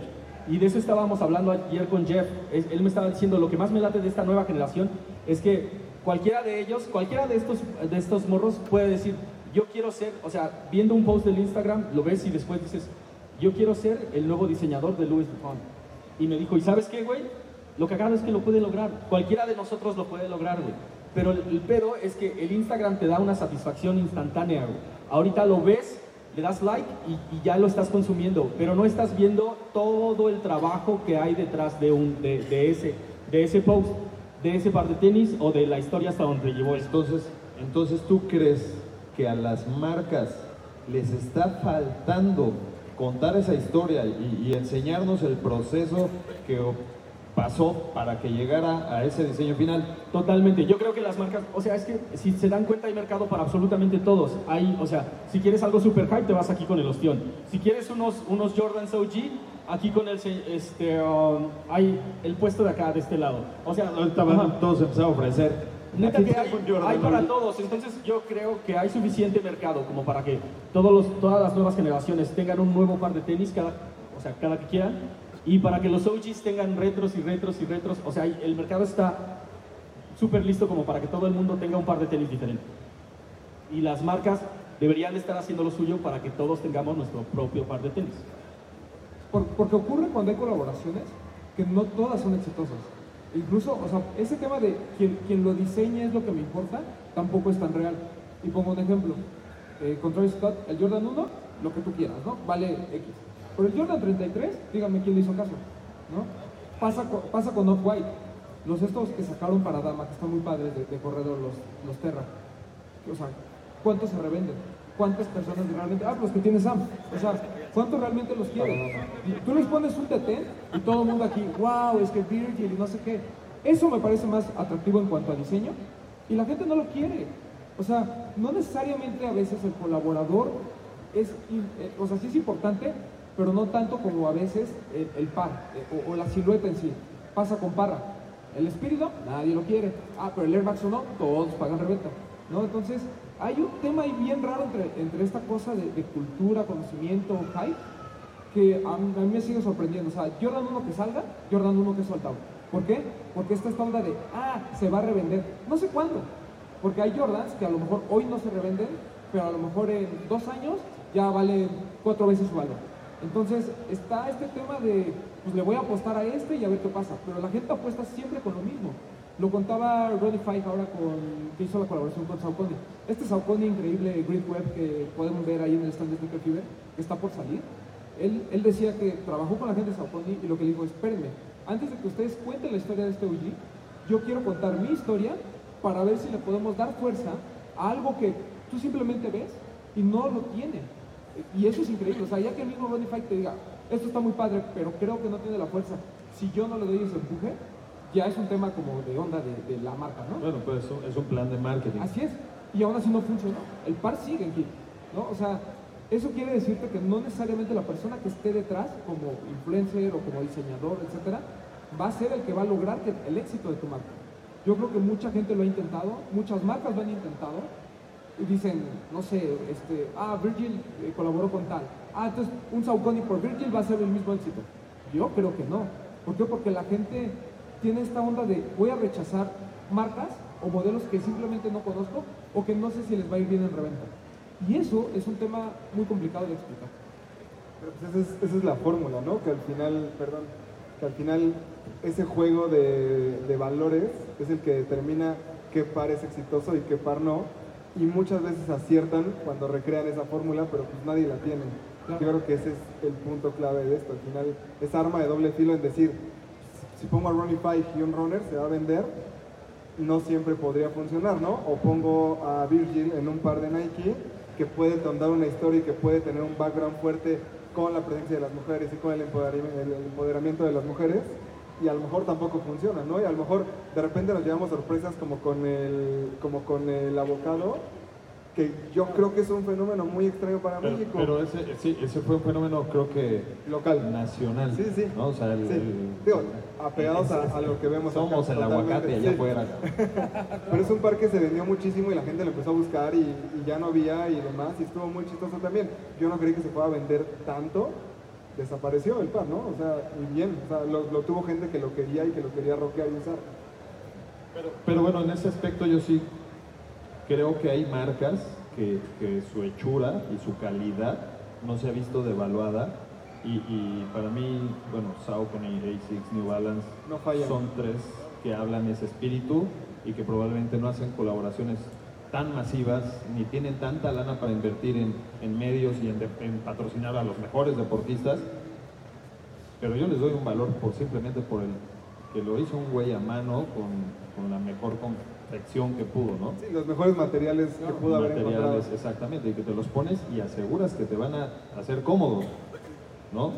Y de eso estábamos hablando ayer con Jeff. Él me estaba diciendo, lo que más me late de esta nueva generación es que cualquiera de ellos, cualquiera de estos, de estos morros puede decir, yo quiero ser, o sea, viendo un post del Instagram, lo ves y después dices, yo quiero ser el nuevo diseñador de Louis Vuitton. Y me dijo, ¿y sabes qué, güey? Lo cagado es que lo puede lograr. Cualquiera de nosotros lo puede lograr, güey. Pero el, pedo es que el Instagram te da una satisfacción instantánea, güey. Ahorita lo ves, le das like y, ya lo estás consumiendo, pero no estás viendo todo el trabajo que hay detrás de, un, de ese, de ese post. De ese par de tenis o de la historia hasta donde llevó esto. Entonces, entonces ¿tú crees que a las marcas les está faltando contar esa historia y, y enseñarnos el proceso que pasó para que llegara a ese diseño final? Totalmente. Yo creo que las marcas, o sea, es que si se dan cuenta hay mercado para absolutamente todos. Hay, o sea, si quieres algo super hype te vas aquí con el ostión. Si quieres unos unos Jordans OG, aquí con el este um, hay el puesto de acá de este lado. O sea, Ahorita van todos empezaron a ofrecer. Neta que hay, hay para todos, entonces yo creo que hay suficiente mercado como para que todos los, todas las nuevas generaciones tengan un nuevo par de tenis, cada, o sea, cada que quieran, y para que los OGs tengan retros y retros y retros, o sea, el mercado está súper listo como para que todo el mundo tenga un par de tenis diferente. Y las marcas deberían estar haciendo lo suyo para que todos tengamos nuestro propio par de tenis. Por- porque ocurre cuando hay colaboraciones que no todas son exitosas. Incluso, o sea, ese tema de quien, quien lo diseña es lo que me importa, tampoco es tan real. Y pongo un ejemplo. Eh, con Travis Scott, el Jordan 1, lo que tú quieras, ¿no? Vale X. Pero el Jordan 33, dígame quién le hizo caso, ¿no? Pasa, pasa con Off-White. Los estos que sacaron para Dama, que están muy padres de, de corredor, los, los Terra. O sea, ¿cuántos se revenden? ¿Cuántas personas realmente? Ah, los que tiene Sam. O sea, ¿cuántos realmente los quieren? Tú les pones un TT y todo el mundo aquí, wow, es que Virgil y no sé qué. Eso me parece más atractivo en cuanto a diseño y la gente no lo quiere. O sea, no necesariamente a veces el colaborador es, eh, o sea, sí es importante, pero no tanto como a veces el, par eh, o, o la silueta en sí. Pasa con Parra. El espíritu, nadie lo quiere. Ah, pero el Air Max o no, todos pagan reventa. ¿no? Entonces, hay un tema ahí bien raro entre, entre esta cosa de, cultura, conocimiento, hype, que a mí, a mí me sigue sorprendiendo. O sea, Jordan 1 que salga, Jordan 1 que soltado. ¿Por qué? Porque está esta onda de, ah, se va a revender. No sé cuándo. Porque hay Jordans que a lo mejor hoy no se revenden, pero a lo mejor en dos años ya valen cuatro veces su valor. Entonces está este tema de, pues le voy a apostar a este y a ver qué pasa. Pero la gente apuesta siempre con lo mismo. Lo contaba Ronnie Five ahora con, que hizo la colaboración con Saucony. Este Saucony increíble Grid Web que podemos ver ahí en el stand de Sneaker Fever, que está por salir. Él, él decía que trabajó con la gente de Saucony y lo que le dijo, espérenme, antes de que ustedes cuenten la historia de este OG, yo quiero contar mi historia para ver si le podemos dar fuerza a algo que tú simplemente ves y no lo tiene. Y eso es increíble, o sea, ya que el mismo Ronnie Fight te diga, esto está muy padre, pero creo que no tiene la fuerza, si yo no le doy ese empuje, ya es un tema como de onda de, de la marca, ¿no? Bueno, pues es un- es un plan de marketing. Así es, y aún así no funcionó. El par sigue en ¿no? O sea, eso quiere decirte que no necesariamente la persona que esté detrás, como influencer o como diseñador, etcétera, va a ser el que va a lograr que- el éxito de tu marca. Yo creo que mucha gente lo ha intentado, muchas marcas lo han intentado y dicen, no sé, este, ah, Virgil eh, colaboró con tal. Ah, entonces un Saucony por Virgil va a ser el mismo éxito. Yo creo que no. ¿Por qué? Porque la gente tiene esta onda de voy a rechazar marcas o modelos que simplemente no conozco o que no sé si les va a ir bien en reventa. Y eso es un tema muy complicado de explicar. Pero pues esa es, esa es la fórmula, ¿no? Que al final, perdón, que al final ese juego de, de valores es el que determina qué par es exitoso y qué par no. Y muchas veces aciertan cuando recrean esa fórmula, pero pues nadie la tiene. Yo creo que ese es el punto clave de esto. Al final, esa arma de doble filo en decir, si pongo a Ronnie Five y un runner, se va a vender, no siempre podría funcionar, ¿no? O pongo a Virgil en un par de Nike que puede contar una historia y que puede tener un background fuerte con la presencia de las mujeres y con el empoderamiento de las mujeres y a lo mejor tampoco funciona, ¿no? Y a lo mejor de repente nos llevamos sorpresas como con el, como con el abocado, que yo creo que es un fenómeno muy extraño para Pero, México. pero ese, sí, ese fue un fenómeno, creo que Local. nacional. Sí, sí. ¿no? O sea, el, Sí. el- Digo, apegados a, a lo que vemos acá, Somos el totalmente, aguacate allá sí. afuera. [laughs] Pero es un par que se vendió muchísimo y la gente lo empezó a buscar y, y ya no había y demás, y estuvo muy chistoso también. Yo no creí que se pueda vender tanto, desapareció el par, ¿no? O sea, y bien, o sea, lo, lo tuvo gente que lo quería y que lo quería rockear y usar. Pero bueno, en ese aspecto yo sí creo que hay marcas que, que su hechura y su calidad no se ha visto devaluada. Y, y para mí, bueno, Saucony, ASICS, New Balance No fallan. son tres que hablan ese espíritu y que probablemente no hacen colaboraciones tan masivas ni tienen tanta lana para invertir en, en medios y en, de- en patrocinar a los mejores deportistas. Pero yo les doy un valor por simplemente por el que lo hizo un güey a mano con, con la mejor que pudo, ¿no? Sí, los mejores materiales que pudo haber encontrado. materiales, exactamente, y que te los pones y aseguras que te van a hacer cómodos, ¿no?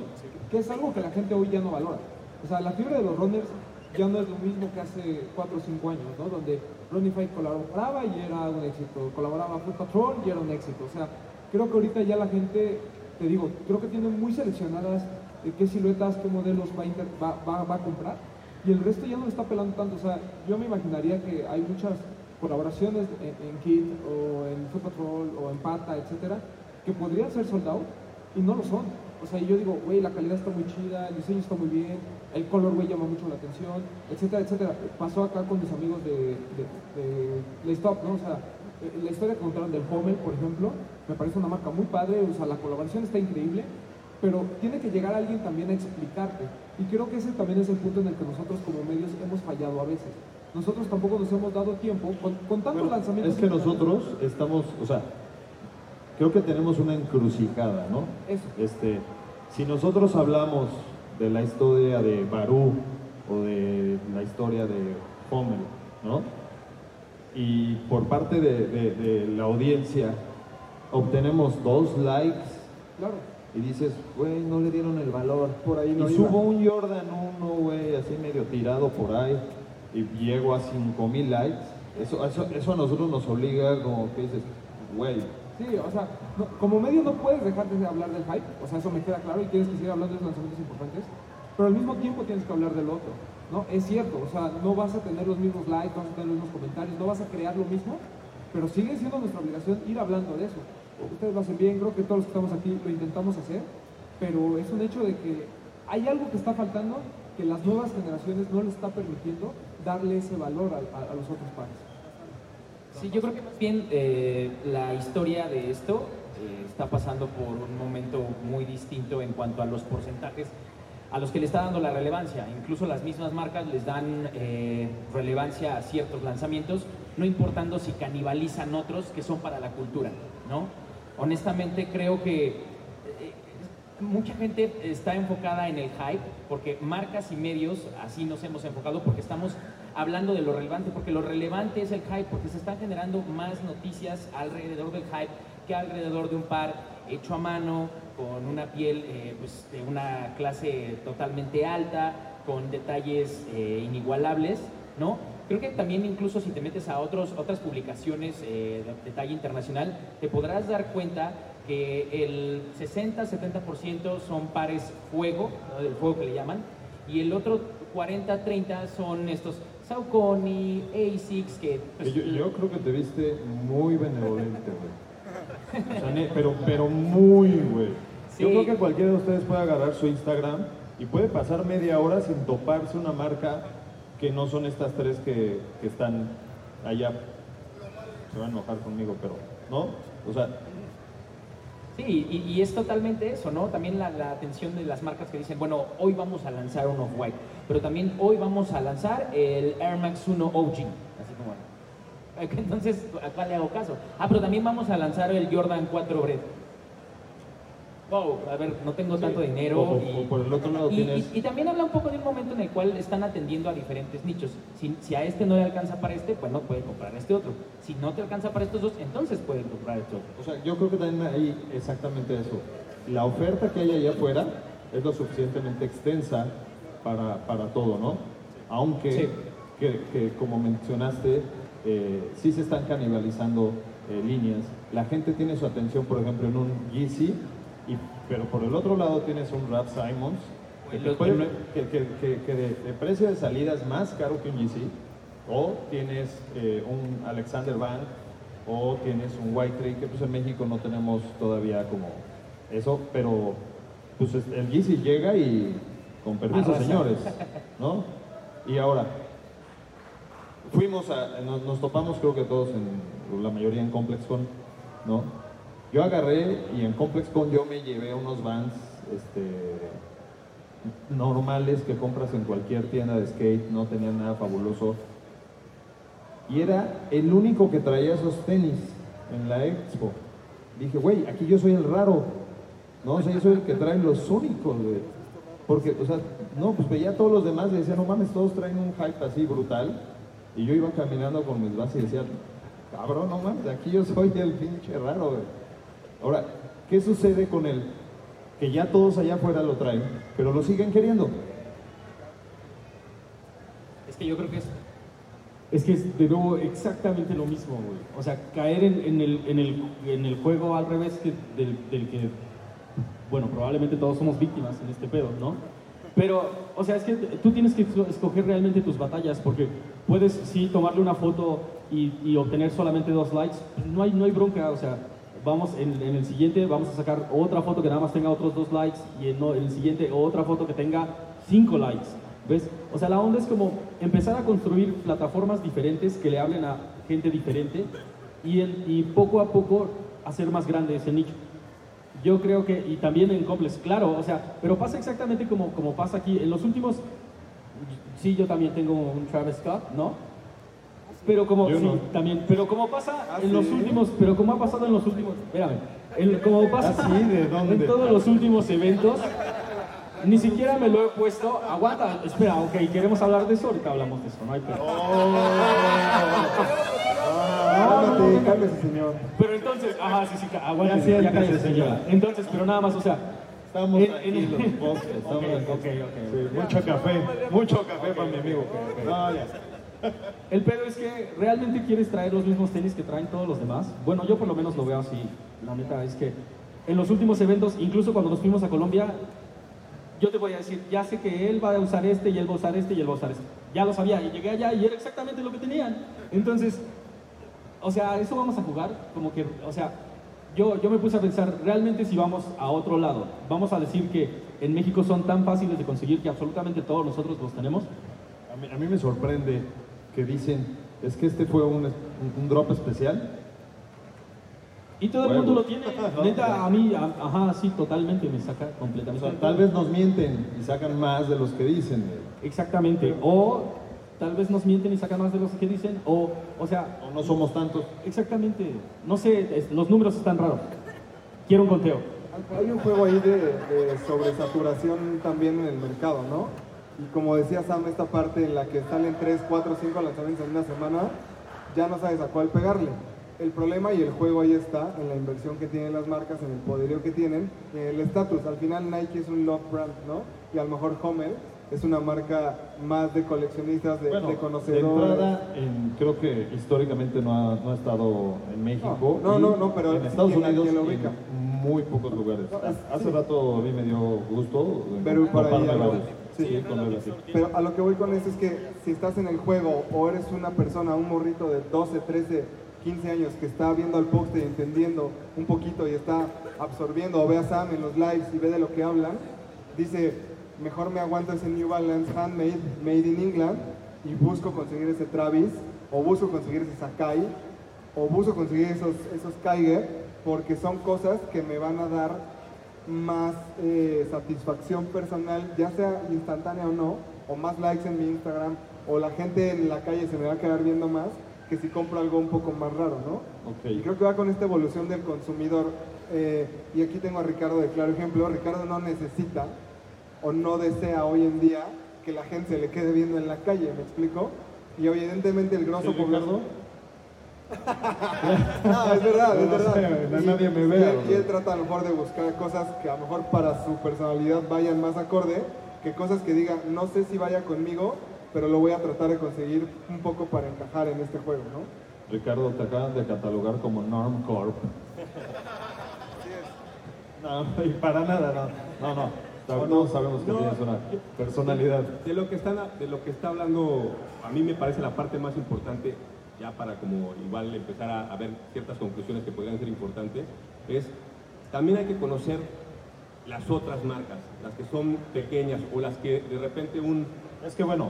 que es algo que la gente hoy ya no valora. O sea, la fiebre de los runners ya no es lo mismo que hace 4 o 5 años, ¿no? Donde Runify colaboraba y era un éxito, colaboraba Foot Patrol y era un éxito. O sea, creo que ahorita ya la gente, te digo, creo que tiene muy seleccionadas de qué siluetas, qué modelos va a, inter- va, va- va a comprar y el resto ya no le está pelando tanto. O sea, yo me imaginaría que hay muchas colaboraciones en, en Kit o en Foot Patrol o en Pata, etcétera, que podrían ser sold out y no lo son. O sea, yo digo, güey, la calidad está muy chida, el diseño está muy bien, el color, güey, llama mucho la atención, etcétera, etcétera. Pasó acá con mis amigos de, de, de ¿no? O sea, eh, la historia que contaron del Pommel, por ejemplo, me parece una marca muy padre, o sea, la colaboración está increíble, pero tiene que llegar alguien también a explicarte. Y creo que ese también es el punto en el que nosotros como medios hemos fallado a veces. Nosotros tampoco nos hemos dado tiempo, con, con tantos Bueno, lanzamientos... es que nosotros estamos, o sea, creo que tenemos una encrucijada, ¿no? Eso. Este, si nosotros hablamos de la historia de Barú o de la historia de Hommel, ¿no? Y por parte de, de- de la audiencia obtenemos dos likes Claro. Y dices, güey, no le dieron el valor. Por ahí no y iba. subo un Jordan 1, güey, así medio tirado por ahí, y llego a 5000 likes. Eso, eso, eso a nosotros nos obliga, como que dices, güey, Sí, o sea, no- como medio no puedes dejar de hablar del hype, o sea, eso me queda claro y tienes que seguir hablando de los lanzamientos importantes, pero al mismo tiempo tienes que hablar del otro, ¿no? Es cierto, o sea, no vas a tener los mismos likes, no vas a tener los mismos comentarios, no vas a crear lo mismo, pero sigue siendo nuestra obligación ir hablando de eso. Ustedes lo hacen bien, creo que todos los que estamos aquí lo intentamos hacer, pero es un hecho de que hay algo que está faltando que las nuevas generaciones no les está permitiendo darle ese valor a, los otros pares. Sí, yo creo que más bien eh, la historia de esto eh, está pasando por un momento muy distinto en cuanto a los porcentajes a los que le está dando la relevancia. Incluso las mismas marcas les dan eh, relevancia a ciertos lanzamientos, no importando si canibalizan otros que son para la cultura, ¿no? Honestamente creo que eh, mucha gente está enfocada en el hype, porque marcas y medios así nos hemos enfocado, porque estamos hablando de lo relevante, porque lo relevante es el hype, porque se están generando más noticias alrededor del hype que alrededor de un par hecho a mano, con una piel eh, pues, de una clase totalmente alta, con detalles eh, inigualables, ¿no? Creo que también incluso si te metes a otros, otras publicaciones eh, de, de talla internacional, te podrás dar cuenta que el 60-70% son pares fuego, ¿no? del fuego que le llaman, y el otro 40-30 son estos Saucony, ASICS, que... pues, yo, yo creo que te viste muy benevolente, güey. [laughs] O sea, ne- pero, pero muy, güey. Yo creo que cualquiera de ustedes puede agarrar su Instagram y puede pasar media hora sin toparse una marca que no son estas tres que, que están allá. Se van a enojar conmigo, pero, ¿no? O sea, Sí, y, es totalmente eso, ¿no? También la, la atención de las marcas que dicen, bueno, hoy vamos a lanzar un Off-White, pero también hoy vamos a lanzar el Air Max 1 OG, así como... [laughs] Entonces, ¿a cuál le hago caso? Ah, pero también vamos a lanzar el Jordan 4 Bread. Wow, a ver, no tengo tanto dinero. o- y, o por el otro lado y- tienes- y- y también habla un poco de un momento en el cual están atendiendo a diferentes nichos. Si, si a este no le alcanza para este, pues no puede comprar este otro. Si no te alcanza para estos dos, entonces puede comprar este otro. O sea, yo creo que también hay exactamente eso. La oferta que hay allá afuera es lo suficientemente extensa para, para todo, ¿no? Aunque, Sí. que, que como mencionaste, eh, sí se están canibalizando eh, líneas. La gente tiene su atención, por ejemplo, en un Yeezy, y, pero por el otro lado tienes un Rap Simons, que, puede- que, de, de precio de salida es más caro que un Yeezy, o tienes eh, un Alexander Van, o tienes un White Tree, que pues en México no tenemos todavía como eso, pero pues es- el Yeezy llega y con permiso, Arrasa. señores, [laughs] ¿no? Y ahora, fuimos a, nos, nos topamos creo que todos, en, la mayoría en ComplexCon, ¿no? Yo agarré y en ComplexCon yo me llevé unos Vans, este, normales que compras en cualquier tienda de skate, no tenían nada fabuloso. Y era el único que traía esos tenis en la expo. Dije, güey, aquí yo soy el raro. No, o yo soy el que trae los únicos, güey. Porque, o sea, no, pues veía a todos los demás y decía, no mames, todos traen un hype así brutal. Y yo iba caminando con mis bases y decía, cabrón, no mames, aquí yo soy el pinche raro, güey. Ahora, ¿qué sucede con él? Que ya todos allá afuera lo traen, pero lo siguen queriendo. Es que yo creo que es Es que es de nuevo exactamente lo mismo, güey. O sea, caer en, en el, en, el, en el juego al revés que del, del que, bueno, probablemente todos somos víctimas en este pedo, ¿no? Pero, o sea, es que tú tienes que escoger realmente tus batallas, porque puedes, sí, tomarle una foto y, y obtener solamente dos likes. No hay, no hay bronca, o sea, vamos en, en el siguiente, vamos a sacar otra foto que nada más tenga otros dos likes, y en, en el siguiente otra foto que tenga cinco likes. ¿Ves? O sea, la onda es como empezar a construir plataformas diferentes que le hablen a gente diferente y, y poco a poco hacer más grande ese nicho. Yo creo que, y también en Complex, claro, o sea, pero pasa exactamente como, como pasa aquí. En los últimos, sí, yo también tengo un Travis Scott, ¿no? Pero como, sí, también, pero como pasa Ah, en los ¿sí? últimos, pero como ha pasado en los últimos, espérame, en- como pasa ¿Ah, sí? ¿De dónde? en todos los últimos eventos, ni siquiera me lo he puesto. Aguanta, espera, ok, queremos hablar de eso, ahorita hablamos de eso, no hay cálmese, señor. Pero entonces, ajá, sí, sí, aguante, Ya ya, cállese, señora. Entonces, pero nada más, o sea, Estamos En- tranquilos, en- estamos Ok, tranquilos. ok, ok. Sí, mucho café, mucho café para mi amigo. No, ya. El pedo es que realmente quieres traer los mismos tenis que traen todos los demás. Bueno, yo por lo menos lo veo así. La neta es que en los últimos eventos, incluso cuando nos fuimos a Colombia, yo te voy a decir, ya sé que él va a usar este y él va a usar este y él va a usar este. Ya lo sabía y llegué allá y era exactamente lo que tenían. Entonces, o sea, eso vamos a jugar, como que, o sea, yo, yo me puse a pensar, realmente si vamos a otro lado, vamos a decir que en México son tan fáciles de conseguir que absolutamente todos nosotros los tenemos. A mí, a mí me sorprende que dicen, es que este fue un, un- un drop especial. Y todo el Huevos. mundo lo tiene. [laughs] Neta, a mí, a- ajá, sí, totalmente me saca O completamente. sea, de tal vez nos mienten y sacan más de los que dicen. Exactamente. O tal vez nos mienten y sacan más de los que dicen. O, o sea, O no somos tantos. exactamente. No sé, es- los números están raros. Quiero un conteo. Hay un juego ahí de, de sobresaturación también en el mercado, ¿no? Y como decía Sam, esta parte en la que salen 3, 4, 5 lanzamientos en una semana, ya no sabes a cuál pegarle. El problema y el juego ahí está, en la inversión que tienen las marcas, en el poderío que tienen, en el estatus. Al final Nike es un love brand, ¿no? Y a lo mejor Homer es una marca más de coleccionistas, de, Bueno, de conocedores. entrada, en- creo que históricamente no ha, no ha estado en México. No, no, no, pero en Estados Unidos quien lo en muy pocos lugares. No, es- Hace sí. rato a mí me dio gusto por ahí varios. Sí. Pero a lo que voy con esto es que si estás en el juego o eres una persona, un morrito de 12, 13, 15 años que está viendo al poste y entendiendo un poquito y está absorbiendo o ve a Sam en los lives y ve de lo que hablan, dice, mejor me aguanto ese New Balance handmade, made in England y busco conseguir ese Travis o busco conseguir ese Sakai o busco conseguir esos, esos Kiger porque son cosas que me van a dar más eh, satisfacción personal, ya sea instantánea o no, o más likes en mi Instagram, o la gente en la calle se me va a quedar viendo más que si compro algo un poco más raro, ¿no? Ok. Y creo que va con esta evolución del consumidor. eh, y aquí tengo a Ricardo de claro ejemplo. Ricardo no necesita o no desea hoy en día que la gente se le quede viendo en la calle, ¿me explico? Y evidentemente el grosso ¿Sí, Ricardo? No, es verdad, es No verdad. sé, Y- nadie me vea, Y, él trata a lo mejor de buscar cosas que a lo mejor para su personalidad vayan más acorde, que cosas que diga, no sé si vaya conmigo, pero lo voy a tratar de conseguir un poco para encajar en este juego, ¿no? Ricardo, te acaban de catalogar como Norm Corp. No, [laughs] y para nada, no. No, no. Todos sabemos que No. tienes una personalidad. De lo que están, de lo que está hablando, a mí me parece la parte más importante, ya para como igual empezar a, a ver ciertas conclusiones que podrían ser importantes, es también hay que conocer las otras marcas, las que son pequeñas o las que de repente un Es que bueno,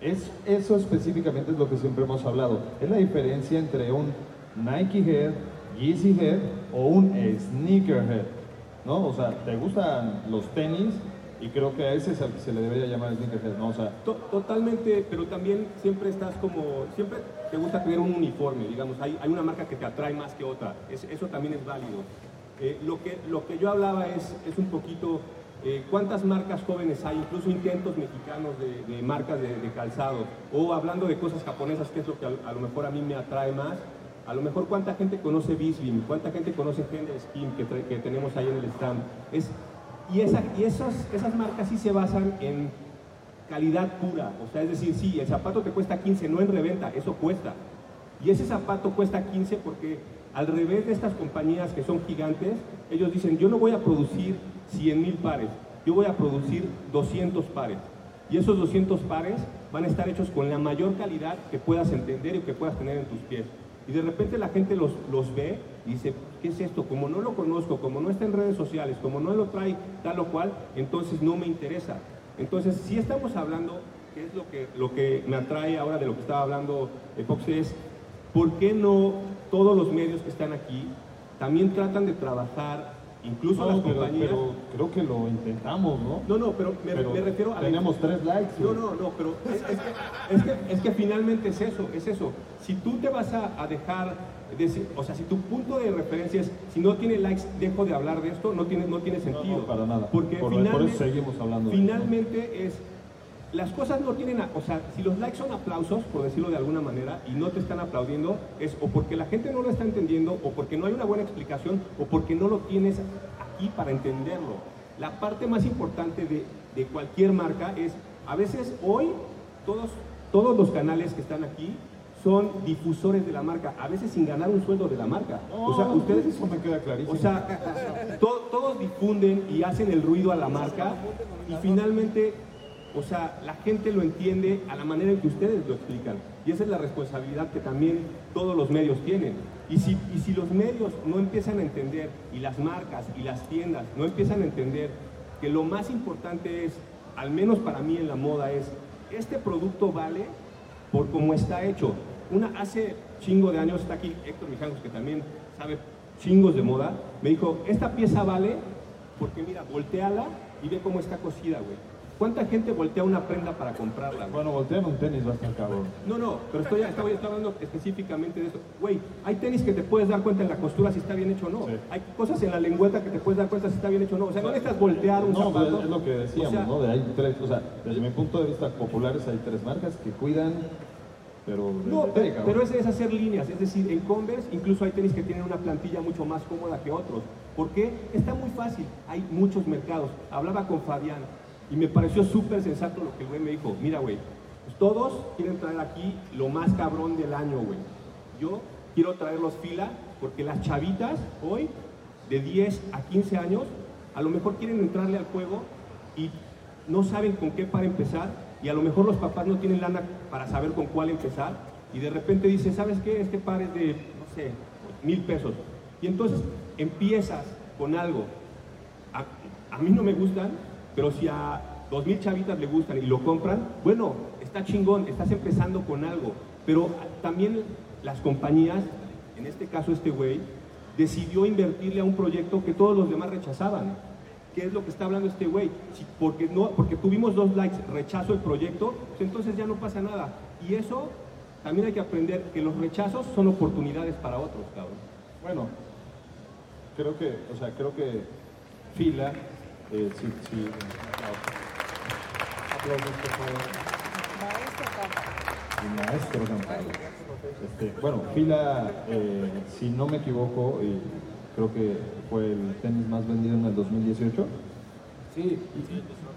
es, eso específicamente es lo que siempre hemos hablado. Es la diferencia entre un Nike Head, Yeezy Head o un Sneakerhead. ¿No? O sea, te gustan los tenis y creo que a ese se le debería llamar Sneakerhead, ¿no? O sea, To- Totalmente, pero también siempre estás como, siempre te gusta tener un uniforme, digamos, hay, hay una marca que te atrae más que otra, Es- eso también es válido. Eh, lo, que, lo que yo hablaba es, es un poquito eh, ¿Cuántas marcas jóvenes hay? Incluso intentos mexicanos de, de marcas de, de, calzado. O hablando de cosas japonesas, que es lo que a, a, lo mejor a mí me atrae más. A lo mejor cuánta gente conoce Bisbim, cuánta gente conoce Gender Skin que, que, tenemos ahí en el stand. Es, y esa, y esas, esas marcas sí se basan en calidad pura. O sea, es decir, sí, el zapato te cuesta 15, no en reventa, eso cuesta. Y ese zapato cuesta 15 porque al revés de estas compañías que son gigantes, ellos dicen, yo no voy a producir 100 mil pares, yo voy a producir 200 pares. Y esos 200 pares van a estar hechos con la mayor calidad que puedas entender y que puedas tener en tus pies. Y de repente la gente los, los ve dice, ¿qué es esto? Como no lo conozco, como no está en redes sociales, como no lo trae tal o cual, entonces no me interesa. Entonces, si estamos hablando, que es lo que, lo que me atrae ahora de lo que estaba hablando Fox, es ¿por qué no todos los medios que están aquí también tratan de trabajar incluso no, las pero, compañías. Pero creo que lo intentamos, ¿no? No, no, pero me, Pero me refiero a. tenemos tres likes, No, no, no, pero es, es que, es, que, es que finalmente es eso, es eso. Si tú te vas a, a dejar. Decir- o sea, si tu punto de referencia es si no tiene likes, dejo de hablar de esto, no tiene, no tiene sentido. no, para nada. Porque Por- por finalmente, eso seguimos hablando de. Finalmente es. Las cosas no tienen, o sea, si los likes son aplausos, por decirlo de alguna manera, y no te están aplaudiendo, es o porque la gente no lo está entendiendo, o porque no hay una buena explicación, o porque no lo tienes aquí para entenderlo. La parte más importante de, de cualquier marca es, a veces hoy, todos, todos los canales que están aquí son difusores de la marca, a veces sin ganar un sueldo de la marca. o sea, No, ustedes, eso me queda clarísimo. o sea, to- todos difunden y hacen el ruido a la marca y finalmente, o sea, la gente lo entiende a la manera en que ustedes lo explican. Y esa es la responsabilidad que también todos los medios tienen. Y si, y si los medios no empiezan a entender, y las marcas y las tiendas no empiezan a entender que lo más importante es, al menos para mí en la moda, es, este producto vale por cómo está hecho. Una, hace chingo de años, está aquí Héctor Mijangos, que también sabe chingos de moda, me dijo, esta pieza vale porque mira, volteala y ve cómo está cosida, güey. ¿Cuánta gente voltea una prenda para comprarla, güey? Bueno, voltean un tenis va a estar cabrón. No, no, pero estoy, estoy, estoy hablando específicamente de eso. Güey, hay tenis que te puedes dar cuenta en la costura si está bien hecho o no. Sí. Hay cosas en la lengüeta que te puedes dar cuenta si está bien hecho o no. O sea, no necesitas voltear un No, zapato. es lo que decíamos, O sea, ¿no? De hay tres, o sea, desde mi punto de vista populares hay tres marcas que cuidan, pero No, pero, pero ese es hacer líneas, es decir, en Converse incluso hay tenis que tienen una plantilla mucho más cómoda que otros. ¿Por qué? Está muy fácil, hay muchos mercados. Hablaba con Fabián y me pareció súper sensato lo que el güey me dijo. Mira, güey, pues todos quieren traer aquí lo más cabrón del año, güey. Yo quiero traerlos fila porque las chavitas hoy, de 10 a 15 años, a lo mejor quieren entrarle al juego y no saben con qué para empezar y a lo mejor los papás no tienen lana para saber con cuál empezar y de repente dice, ¿sabes qué? Este par es de, no sé, mil pesos. Y entonces empiezas con algo. A, a mí no me gustan, pero si a dos mil chavitas le gustan y lo compran, bueno, está chingón, estás empezando con algo. Pero también las compañías, en este caso este güey, decidió invertirle a un proyecto que todos los demás rechazaban. ¿Qué es lo que está hablando este güey? Si porque, no, porque tuvimos dos likes, rechazo el proyecto, pues entonces ya no pasa nada. Y eso también hay que aprender que los rechazos son oportunidades para otros, cabrón. Bueno, creo que, o sea, creo que fila, eh, sí, sí, Aplausos, por favor. el maestro Campbell. Este, bueno, fila, eh, si no me equivoco, y creo que fue el tenis más vendido en el 2018. Sí,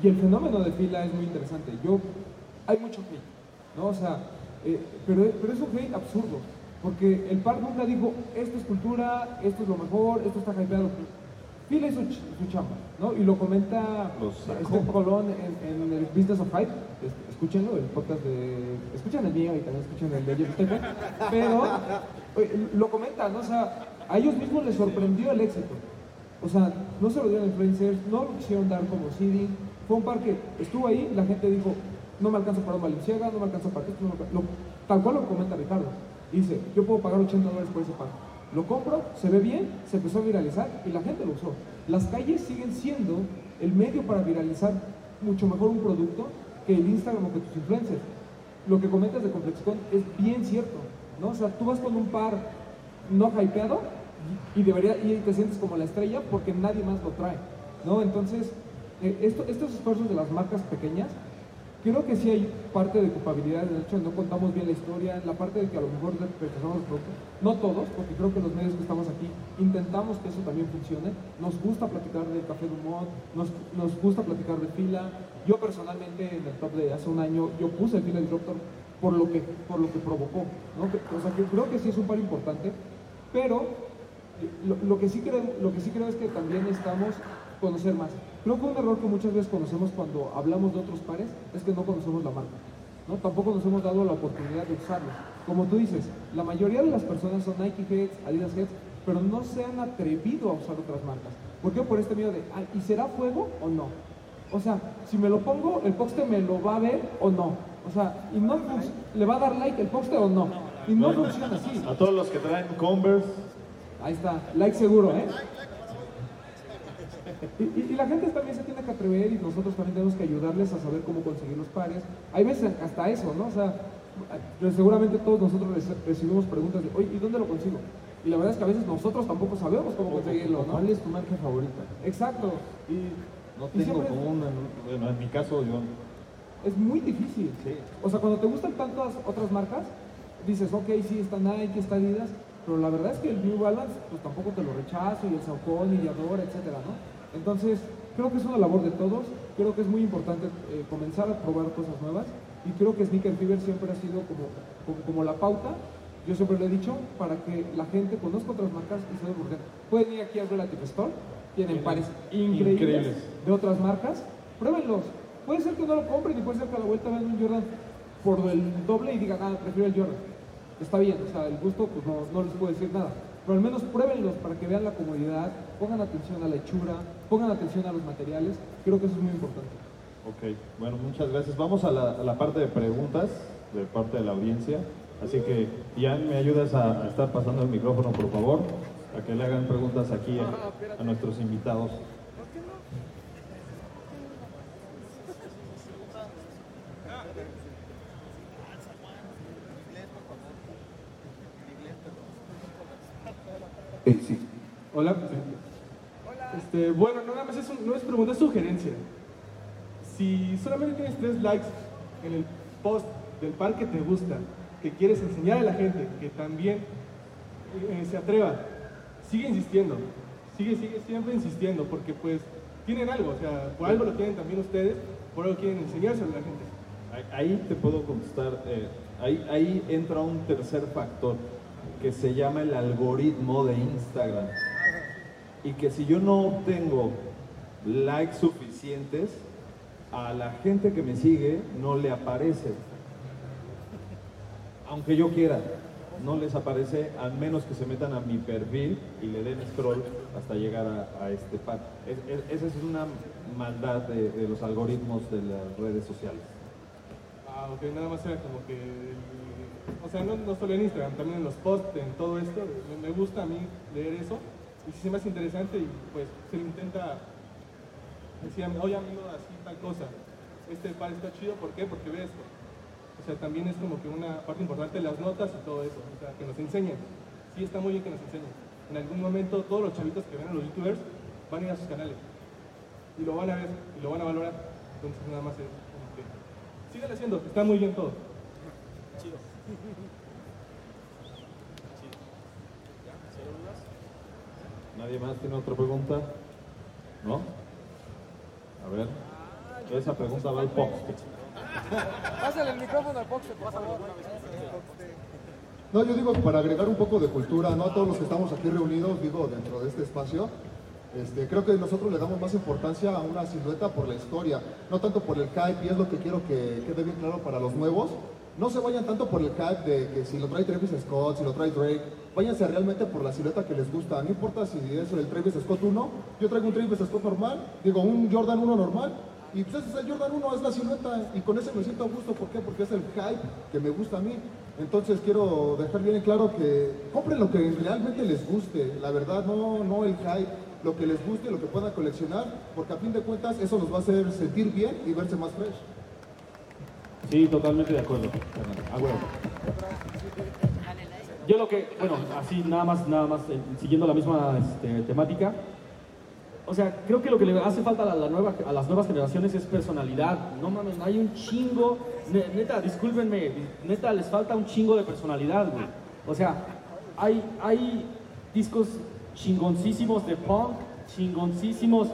y, el fenómeno de fila es muy interesante. Yo, hay mucho hate, ¿no? O sea, eh, pero, pero es un hate absurdo, porque el par nunca dijo, esto es cultura, esto es lo mejor, esto está hypeado. Fila hizo ch- su chamba, ¿no? Y lo comenta este Colón en, en el Business of Hype, es- escúchenlo, el podcast de... Escuchen el mío y también escuchen el de Jeff pero oye, lo comentan, ¿no? O sea, a ellos mismos les sorprendió el éxito. O sea, no se lo dieron influencers, no lo quisieron dar como CD. Fue un par que estuvo ahí, la gente dijo, no me alcanza para un Valenciaga, no me alcanza para esto, no me. Lo- tal cual lo comenta Ricardo. Dice, yo puedo pagar 80 dólares por ese par. Lo compro, se ve bien, se empezó a viralizar y la gente lo usó. Las calles siguen siendo el medio para viralizar mucho mejor un producto que el Instagram o que tus influencers. Lo que comentas de Complexicon es bien cierto, ¿no? O sea, tú vas con un par no hypeado y, debería y te sientes como la estrella porque nadie más lo trae, ¿no? Entonces, eh, esto- estos esfuerzos de las marcas pequeñas, creo que sí hay parte de culpabilidad en el hecho no contamos bien la historia, la parte de que a lo mejor rechazamos los productos, no todos, porque creo que los medios que estamos aquí intentamos que eso también funcione, nos gusta platicar del café humor, nos, nos gusta platicar de fila, yo personalmente en el top de hace un año, yo puse el fila disruptor por lo que, por lo que provocó, ¿no? O sea, que creo que sí es un par importante, pero lo, lo que sí creo, lo que sí creo es que también necesitamos conocer más. Creo que un error que muchas veces conocemos cuando hablamos de otros pares es que no conocemos la marca. ¿no? Tampoco nos hemos dado la oportunidad de usarlo. Como tú dices, la mayoría de las personas son Nike Heads, Adidas Heads, pero no se han atrevido a usar otras marcas. ¿Por qué? Por este miedo de, "Ay, ¿y será fuego o no? O sea, si me lo pongo, ¿el poste me lo va a ver o no? O sea, y no ¿le va a dar like el poste o no? Y no funciona así. A todos los que traen Converse, Ahí está, like seguro, ¿eh? Y, y- y la gente también se tiene que atrever y nosotros también tenemos que ayudarles a saber cómo conseguir los pares. Hay veces hasta eso, ¿no? O sea, eh, seguramente todos nosotros reci- recibimos preguntas de, oye, ¿y dónde lo consigo? Y la verdad es que a veces nosotros tampoco sabemos cómo conseguirlo, ¿no? ¿Cuál es tu marca favorita? Exacto. Y, No y tengo siempre- como una, bueno, en mi caso yo es muy difícil. O sea, cuando te gustan tantas otras marcas, dices, ok, sí, está Nike, está Adidas, pero la verdad es que el New Balance, pues tampoco te lo rechazo, y el Saucony, y Yador, etcétera, ¿no? Entonces, creo que es una labor de todos, creo que es muy importante eh, comenzar a probar cosas nuevas, y creo que Sneaker Fever siempre ha sido como, como, como la pauta, yo siempre lo he dicho, para que la gente conozca otras marcas y se dé por qué. Pueden ir aquí al Relative Store, tienen pares increíbles, increíbles. de otras marcas, pruébenlos. Puede ser que no lo compren y puede ser que a la vuelta vean un Jordan por el doble y digan, ah, prefiero el Jordan. Está bien, o sea, el gusto, pues no, no les puedo decir nada. Pero al menos pruébenlos para que vean la comodidad, pongan atención a la hechura, pongan atención a los materiales. Creo que eso es muy importante. Ok, bueno, muchas gracias. Vamos a la, parte de preguntas de parte de la audiencia. Así que, Ian, ¿me ayudas a, estar pasando el micrófono, por favor? A que le hagan preguntas aquí a nuestros invitados. Hola. Este, bueno, no, nada más es un- no es pregunta, es sugerencia. Si solamente tienes tres likes en el post del par que te gusta, que quieres enseñar a la gente, que también eh, se atreva, sigue insistiendo. Sigue, sigue siempre insistiendo, porque pues tienen algo, o sea, por algo lo tienen también ustedes, por algo quieren enseñárselo a la gente. Ahí- te puedo contestar, eh, ahí entra un tercer factor que se llama el algoritmo de Instagram. Y que si yo no obtengo likes suficientes, a la gente que me sigue no le aparece. Aunque yo quiera, no les aparece al menos que se metan a mi perfil y le den scroll hasta llegar a, a este es- esa es una maldad de- los algoritmos de las redes sociales. Ah, ok, nada más era como que. o sea, no, solo en Instagram, también en los posts, en todo esto. Me gusta a mí leer eso. Y si se me hace interesante y pues se le intenta decir, oye amigo, así tal cosa. Este par está chido, ¿por qué? Porque ve esto. O sea, también es como que una parte importante de las notas y todo eso. O sea, que nos enseñen. Sí, está muy bien que nos enseñen. En algún momento todos los chavitos que ven a los youtubers van a ir a sus canales. Y lo van a ver y lo van a valorar. Entonces nada más es como que Síguelo haciendo, está muy bien todo. Chido. ¿Nadie más tiene otra pregunta? ¿No? A ver. Esa pregunta va al poste. Pásale el micrófono al boxe, por favor. No, yo digo para agregar un poco de cultura, no a todos los que estamos aquí reunidos, digo, dentro de este espacio, este, creo que nosotros le damos más importancia a una silueta por la historia, no tanto por el hype, y es lo que quiero que quede bien claro para los nuevos. No se vayan tanto por el hype de que si lo trae Travis Scott, si lo trae Drake, váyanse realmente por la silueta que les gusta. No importa si es el Travis Scott 1, yo traigo un Travis Scott normal, digo un Jordan 1 normal, y pues es el Jordan 1, es la silueta, y con ese me siento a gusto, ¿por qué? Porque es el hype que me gusta a mí. Entonces quiero dejar bien en claro que compren lo que realmente les guste, la verdad, no, no el hype, lo que les guste, lo que puedan coleccionar, porque a fin de cuentas eso nos va a hacer sentir bien y verse más fresh. Sí, totalmente de acuerdo. A huevo. Yo lo que, bueno, así nada más, nada más, eh, siguiendo la misma este, temática, o sea, creo que lo que le hace falta a, la nueva, a las nuevas generaciones es personalidad. No mames, hay un chingo, ne- neta, discúlpenme, neta, les falta un chingo de personalidad, güey. O sea, hay, hay discos chingoncísimos de punk, chingoncísimos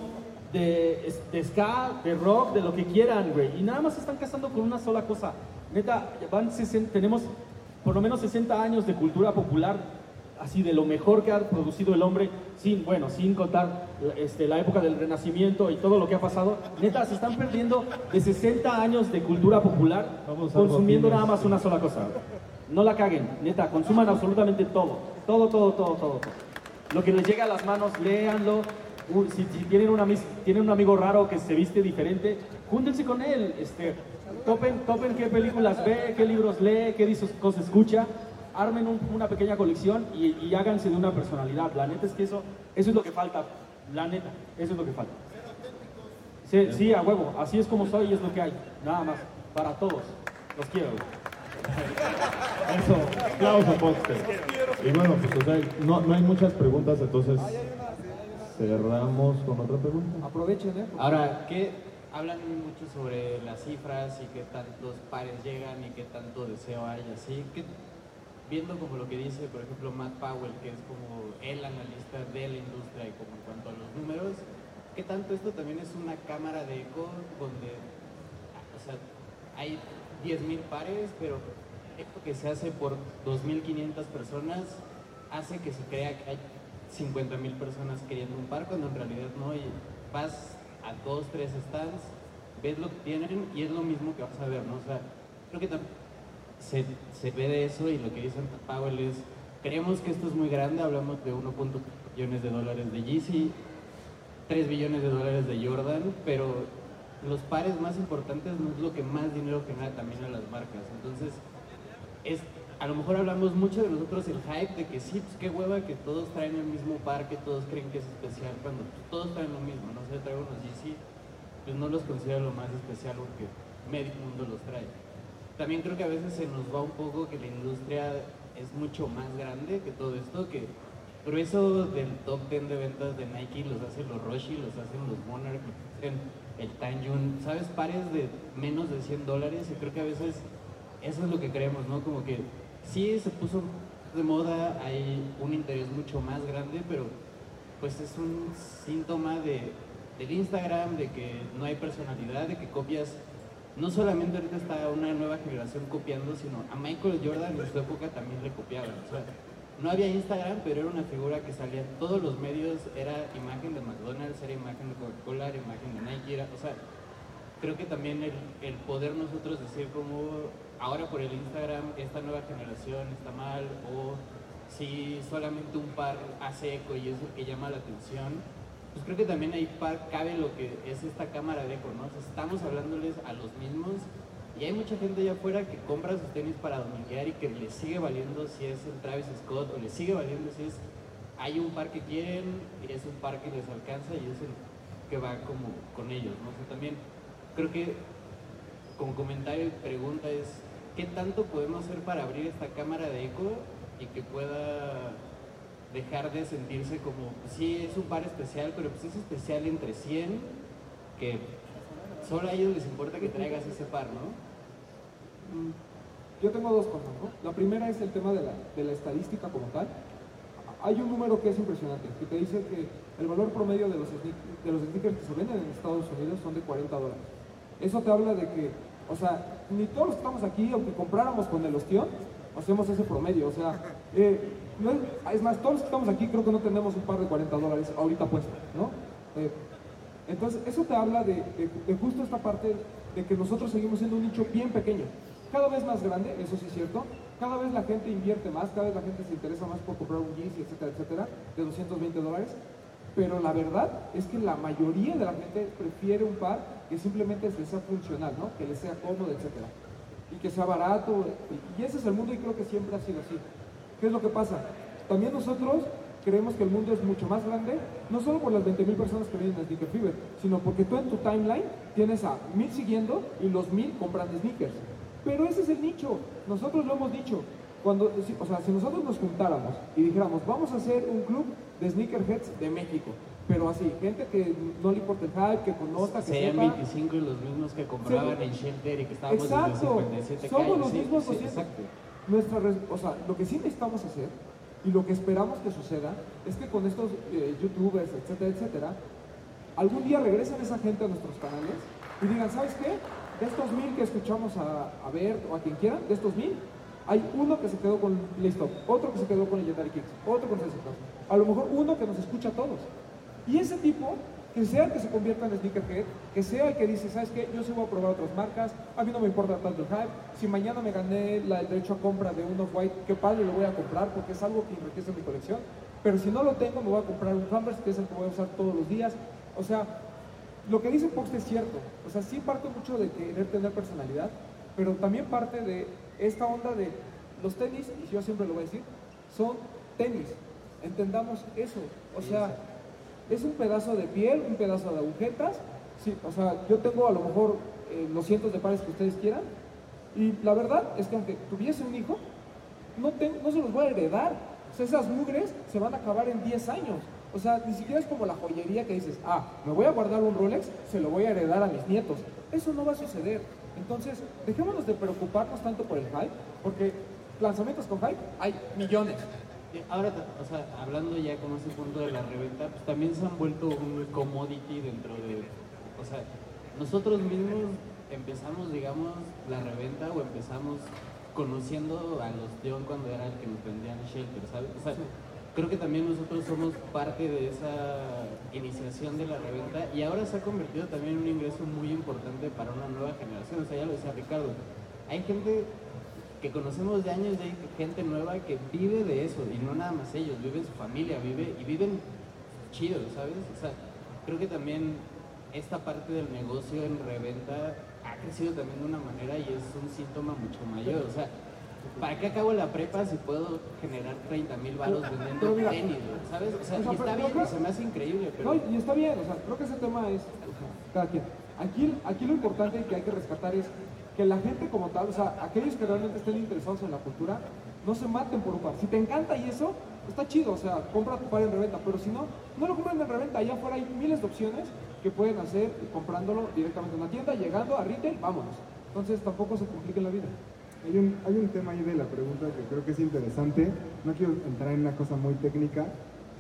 de, de ska, de rock, de lo que quieran, güey. Y nada más se están casando con una sola cosa. Neta, van 60 tenemos por lo menos 60 años de cultura popular, así de lo mejor que ha producido el hombre, sin, bueno, sin contar este, la época del Renacimiento y todo lo que ha pasado. Neta, se están perdiendo de 60 años de cultura popular consumiendo nada más una sola cosa. No la caguen, neta, consuman absolutamente todo. Todo, todo, todo, todo. todo. Lo que les llega a las manos, léanlo. Si, si tienen, un ami- tienen un amigo raro que se viste diferente, júntense con él. Este, topen, topen qué películas ve, qué libros lee, qué discos escucha. Armen un- una pequeña colección y, háganse de una personalidad. La neta es que eso, eso es lo que falta. La neta, eso es lo que falta. Sí, sí, a huevo. Así es como soy y es lo que hay. Nada más. Para todos. Los quiero. Eso, aplauso. Y bueno, pues no, no hay muchas preguntas, entonces cerramos con otra pregunta. Aprovechen, ¿eh? Ahora, ¿qué hablan mucho sobre las cifras y qué tantos pares llegan y qué tanto deseo hay así? ¿Qué- viendo como lo que dice, por ejemplo, Matt Powell, que es como el analista de la industria y como en cuanto a los números, ¿qué tanto esto también es una cámara de eco donde, o sea, hay 10.000 pares, pero esto que se hace por 2.500 personas hace que se crea que hay 50.000 personas queriendo un par, cuando en realidad no, y vas a dos, tres stands, ves lo que tienen y es lo mismo que vas a ver, ¿no? O sea, creo que se, se ve de eso y lo que dice Powell es, creemos que esto es muy grande, hablamos de 1.3 billones de dólares de Yeezy, 3 billones de dólares de Jordan, pero los pares más importantes no es lo que más dinero genera también a las marcas. Entonces, es, a lo mejor hablamos mucho de nosotros el hype de que sí, pues qué hueva que todos traen el mismo par, que todos creen que es especial, cuando todos traen lo mismo, no sé, traigo unos Yeezy, pues no los considero lo más especial porque medio mundo los trae. También creo que a veces se nos va un poco que la industria es mucho más grande que todo esto, que pero eso del top 10 de ventas de Nike los hacen los Roshi, los hacen los Monarch, los hacen el Tanjun, ¿sabes? Pares de menos de 100 dólares y creo que a veces eso es lo que creemos, ¿no? Como que sí se puso de moda, hay un interés mucho más grande, pero pues es un síntoma de, del Instagram, de que no hay personalidad, de que copias, no solamente ahorita está una nueva generación copiando, sino a Michael Jordan en su época también le copiaban. O sea, no había Instagram, pero era una figura que salía en todos los medios, era imagen de McDonald's, era imagen de Coca-Cola, era imagen de Nike, era, o sea, creo que también el, el poder nosotros decir como ahora por el Instagram esta nueva generación está mal o si solamente un par hace eco y es el que llama la atención, pues creo que también ahí cabe lo que es esta cámara de eco, ¿no? Estamos hablándoles a los mismos y hay mucha gente allá afuera que compra sus tenis para dominguear y que le sigue valiendo si es el Travis Scott o le sigue valiendo si es hay un par que quieren y es un par que les alcanza y es el que va como con ellos, ¿no? También creo que como comentario y pregunta es ¿qué tanto podemos hacer para abrir esta cámara de eco y que pueda dejar de sentirse como, pues sí, es un par especial, pero pues es especial entre 100, que solo a ellos les importa que traigas ese par, ¿no? Mm, Yo tengo dos cosas, ¿no? La primera es el tema de la, estadística como tal. Hay un número que es impresionante, que te dice que el valor promedio de los, de los sneakers que se venden en Estados Unidos son de 40 dólares. Eso te habla de que, o sea, ni todos los que estamos aquí, aunque compráramos con el ostión, hacemos ese promedio. O sea, eh, es, más, todos los que estamos aquí creo que no tenemos un par de 40 dólares ahorita puesto, ¿no? Eh, entonces, eso te habla de justo esta parte de que nosotros seguimos siendo un nicho bien pequeño. Cada vez más grande, eso sí es cierto. Cada vez la gente invierte más, cada vez la gente se interesa más por comprar un Yeezy, etcétera, etcétera, de 220 dólares. Pero la verdad es que la mayoría de la gente prefiere un par que simplemente les sea funcional, ¿no? Que les sea cómodo, etcétera. Y que sea barato. Y ese es el mundo y creo que siempre ha sido así. ¿Qué es lo que pasa? También nosotros creemos que el mundo es mucho más grande, no solo por las 20.000 personas que vienen a Sneaker Fever, sino porque tú en tu timeline tienes a mil siguiendo y los mil compran sneakers. Pero ese es el nicho, nosotros lo hemos dicho. Cuando, o sea, si nosotros nos juntáramos y dijéramos, vamos a hacer un club de sneakerheads de México, pero así, gente que no le importa el hype, que conozca, que Serían sepa. 25 y los mismos que compraban Sí. en Shelter y que estábamos Exacto, 57 somos los mismos sí, 200. exacto. Nuestra, o sea, lo que sí necesitamos hacer y lo que esperamos que suceda es que con estos eh, youtubers, etcétera, etcétera, algún día regresen esa gente a nuestros canales y digan, ¿sabes qué? De estos mil que escuchamos a, a Bert o a quien quieran, de estos mil, hay uno que se quedó con Playstop, otro que se quedó con Legendary Kicks, otro con Class. A lo mejor uno que nos escucha a todos. Y ese tipo, que sea el que se convierta en sneakerhead, que sea el que dice, ¿sabes qué? Yo sí voy a probar otras marcas, a mí no me importa tanto el hype, si mañana me gané la- el derecho a compra de un Off-White, qué padre, lo voy a comprar porque es algo que enriquece mi colección, pero si no lo tengo, me voy a comprar un Converse, que es el que voy a usar todos los días. O sea, lo que dice Poxt es cierto, o sea, sí parte mucho de querer tener personalidad, pero también parte de esta onda de los tenis, y yo siempre lo voy a decir, son tenis, entendamos eso, o sea, es un pedazo de piel, un pedazo de agujetas. Sí, o sea, yo tengo a lo mejor eh, los cientos de pares que ustedes quieran. Y la verdad es que aunque tuviese un hijo, no, se los voy a heredar. Esas mugres se van a acabar en 10 años. O sea, ni siquiera es como la joyería que dices, ah, me voy a guardar un Rolex, se lo voy a heredar a mis nietos. Eso no va a suceder. Entonces, dejémonos de preocuparnos tanto por el hype, porque lanzamientos con hype hay millones. Y Ahora, o sea, hablando ya como ese punto de la reventa, pues también se han vuelto un commodity dentro de, o sea, nosotros mismos empezamos, digamos, la reventa o empezamos conociendo a los Dion cuando era el que nos vendían shelter, ¿sabes? O sea, creo que también nosotros somos parte de esa iniciación de la reventa y ahora se ha convertido también en un ingreso muy importante para una nueva generación, o sea, ya lo decía Ricardo, hay gente que conocemos de años, de gente nueva que vive de eso, y no nada más ellos, viven su familia, vive, y viven chido, ¿sabes? O sea, creo que también esta parte del negocio en reventa ha crecido también de una manera y es un síntoma mucho mayor, o sea, ¿para qué acabo la prepa si puedo generar 30 mil baros vendiendo mira, tenis? ¿sabes? O sea, o sea, y está bien, creo y se me hace increíble, pero... No, y está bien, o sea, creo que ese tema es o sea, cada quien. Aquí, aquí lo importante que hay que rescatar es que la gente como tal, o sea, aquellos que realmente estén interesados en la cultura, no se maten por un par. Si te encanta y eso, está chido, o sea, compra tu par en reventa, pero si no, no lo compren en reventa, allá afuera hay miles de opciones que pueden hacer comprándolo directamente en una tienda, llegando a retail, vámonos. Entonces tampoco se compliquen la vida. Hay un, hay un tema ahí de la pregunta que creo que es interesante. No quiero entrar en una cosa muy técnica,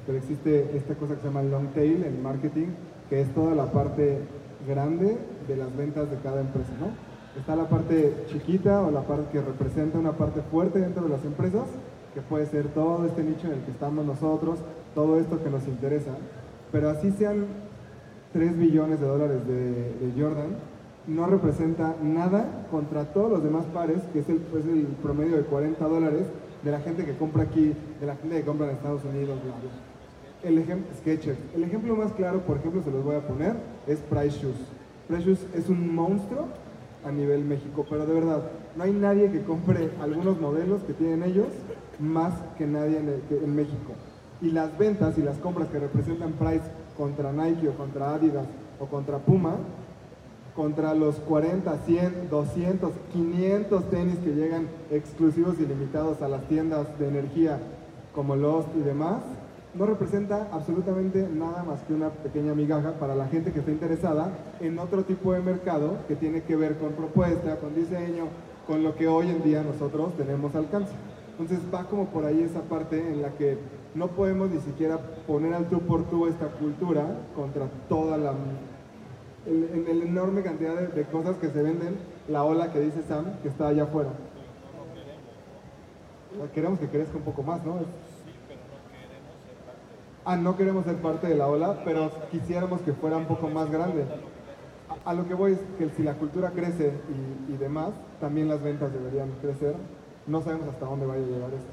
pero existe esta cosa que se llama long tail en marketing, que es toda la parte grande de las ventas de cada empresa, ¿no? Está la parte chiquita o la parte que representa una parte fuerte dentro de las empresas, que puede ser todo este nicho en el que estamos nosotros, todo esto que nos interesa, pero así sean 3 billones de dólares de, de Jordan, no representa nada contra todos los demás pares, que es el, es el promedio de 40 dólares de la gente que compra aquí, de la gente que compra en Estados Unidos. El ejemplo, Skechers. El ejemplo más claro, por ejemplo, se los voy a poner, es Price Shoes. Price Shoes es un monstruo a nivel México, pero de verdad, no hay nadie que compre algunos modelos que tienen ellos más que nadie en, el- que en México. Y las ventas y las compras que representan Price contra Nike o contra Adidas o contra Puma, contra los 40, 100, 200, 500 tenis que llegan exclusivos y limitados a las tiendas de energía como Lost y demás, no representa absolutamente nada más que una pequeña migaja para la gente que está interesada en otro tipo de mercado que tiene que ver con propuesta, con diseño, con lo que hoy en día nosotros tenemos alcance. Entonces va como por ahí esa parte en la que no podemos ni siquiera poner al tú por tú esta cultura contra toda la el, el enorme cantidad de, de cosas que se venden, la ola que dice Sam, que está allá afuera. Queremos que crezca un poco más, ¿no? Ah, no queremos ser parte de la ola, pero quisiéramos que fuera un poco más grande. A, lo que voy es que si la cultura crece y, demás, también las ventas deberían crecer. No sabemos hasta dónde vaya a llegar esto.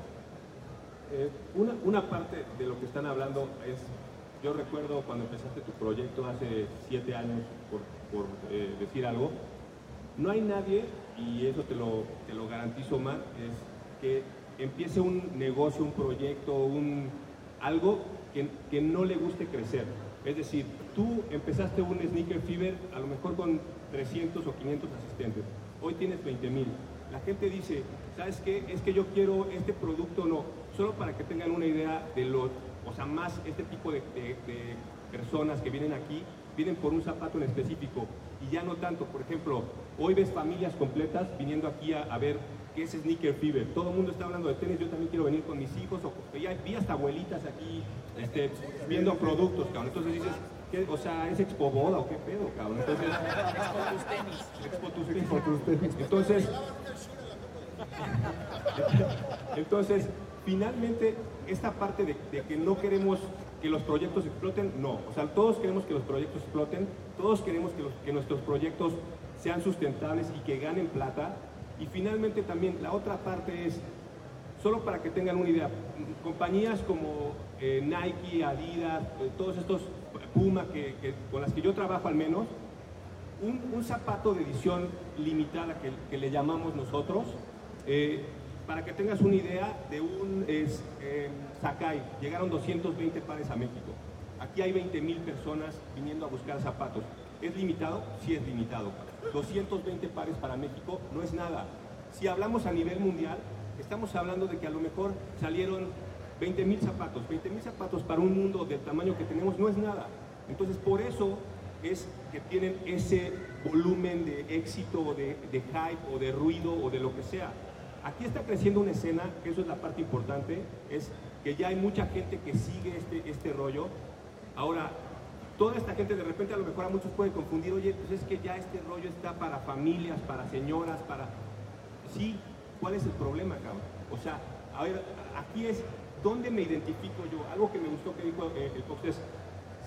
Eh, una, una parte de lo que están hablando es, yo recuerdo cuando empezaste tu proyecto hace siete años, por, por, eh, decir algo, no hay nadie, y eso te lo, te lo garantizo más, es que empiece un negocio, un proyecto, un, algo que, no le guste crecer. Es decir, tú empezaste un Sneaker Fever a lo mejor con 300 o 500 asistentes, hoy tienes 20 mil. La gente dice, ¿sabes qué? Es que yo quiero este producto, no. Solo para que tengan una idea de lo, o sea, más este tipo de, personas que vienen aquí vienen por un zapato en específico y ya no tanto. Por ejemplo, hoy ves familias completas viniendo aquí a ver qué es Sneaker Fever. Todo el mundo está hablando de tenis, yo también quiero venir con mis hijos. O, ya vi hasta abuelitas aquí este, viendo productos, cabrón. Entonces dices, ¿qué? o sea, ¿es Expo Boda o qué pedo, cabrón? Entonces, Expo tus tenis. Expo tus tenis. Entonces, entonces, finalmente, esta parte de, de que no queremos que los proyectos exploten, no. O sea, todos queremos que los proyectos exploten, todos queremos que, los- que nuestros proyectos sean sustentables y que ganen plata. Y finalmente también la otra parte es, solo para que tengan una idea, compañías como eh, Nike, Adidas, eh, todos estos Puma que, con las que yo trabajo al menos, un, zapato de edición limitada que, le llamamos nosotros, eh, para que tengas una idea de un es, Sakai, llegaron 220 pares a México. Aquí hay 20 mil personas viniendo a buscar zapatos. ¿Es limitado? Sí es limitado. 220 pares para México no es nada. Si hablamos a nivel mundial, estamos hablando de que a lo mejor salieron 20 mil zapatos. 20 mil zapatos para un mundo del tamaño que tenemos no es nada. Entonces, por eso es que tienen ese volumen de éxito, o de, hype, o de ruido, o de lo que sea. Aquí está creciendo una escena, que eso es la parte importante, es que ya hay mucha gente que sigue este, este rollo. Ahora, toda esta gente de repente a lo mejor a muchos puede confundir, oye, pues es que ya este rollo está para familias, para señoras, para... Sí, ¿cuál es el problema, cabrón? O sea, a ver, aquí es, ¿dónde me identifico yo? Algo que me gustó que dijo eh, el Fox es,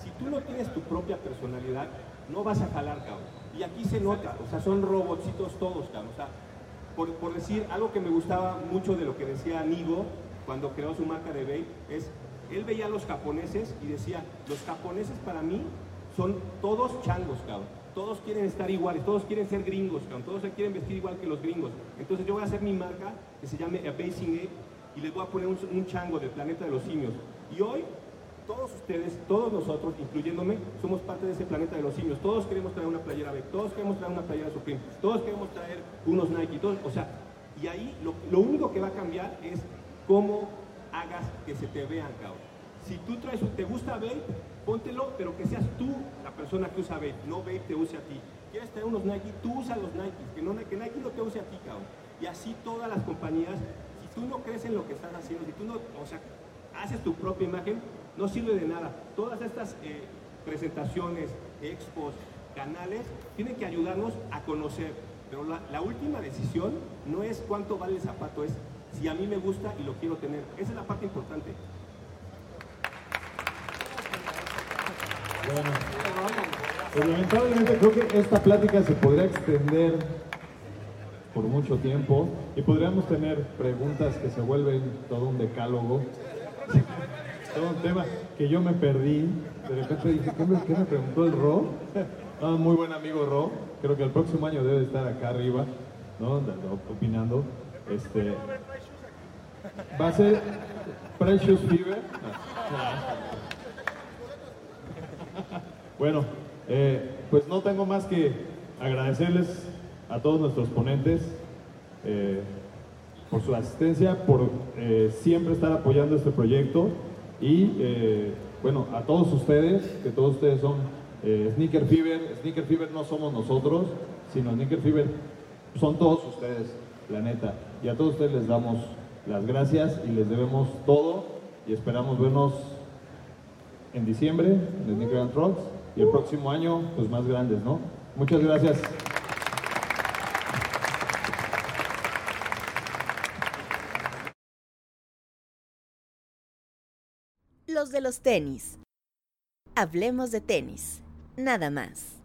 si tú no tienes tu propia personalidad, no vas a jalar, cabrón. Y aquí se nota, o sea, son robotcitos todos, cabrón. O sea, por, por decir algo que me gustaba mucho de lo que decía Nigo cuando creó su marca de es, él veía a los japoneses y decía, los japoneses para mí son todos changos, cabrón. Todos quieren estar iguales, todos quieren ser gringos, cabrón. Todos se quieren vestir igual que los gringos. Entonces yo voy a hacer mi marca que se llame Basing Ape y les voy a poner un, chango del planeta de los simios. Y hoy todos ustedes, todos nosotros, incluyéndome, somos parte de ese planeta de los simios. Todos queremos traer una playera Babe, todos queremos traer una playera Supreme, todos queremos traer unos Nike, todos, o sea, y ahí lo, lo único que va a cambiar es cómo hagas que se te vean, cabrón. Si tú traes, te gusta Babe, póntelo, pero que seas tú la persona que usa Babe, no Babe te use a ti. ¿Quieres traer unos Nike? Tú usa los Nike, que Nike no te use a ti, cabrón. Y así todas las compañías, si tú no crees en lo que estás haciendo, si tú no, o sea, haces tu propia imagen, no sirve de nada. Todas estas eh, presentaciones, expos, canales, tienen que ayudarnos a conocer. Pero la, la última decisión no es cuánto vale el zapato, es si a mí me gusta y lo quiero tener. Esa es la parte importante. Bueno, pues lamentablemente creo que esta plática se podría extender por mucho tiempo y podríamos tener preguntas que se vuelven todo un decálogo, [laughs] todo un tema que yo me perdí. De repente dije, ¿qué me, qué me preguntó el Ro? [laughs] Ah, muy buen amigo Ro, creo que el próximo año debe estar acá arriba, ¿no? Opinando. Este, va a ser Precious Fever. Bueno, eh, pues no tengo más que agradecerles a todos nuestros ponentes eh, por su asistencia, por eh, siempre estar apoyando este proyecto y bueno, a todos ustedes, que todos ustedes son Sneaker Fever. Sneaker Fever no somos nosotros, sino Sneaker Fever son todos ustedes, la neta. Y a todos ustedes les damos las gracias y les debemos todo y esperamos vernos en diciembre en Sneaker and Trucks y el próximo año pues más grandes, ¿no? Muchas gracias. Los de los tenis. Hablemos de tenis. Nada más.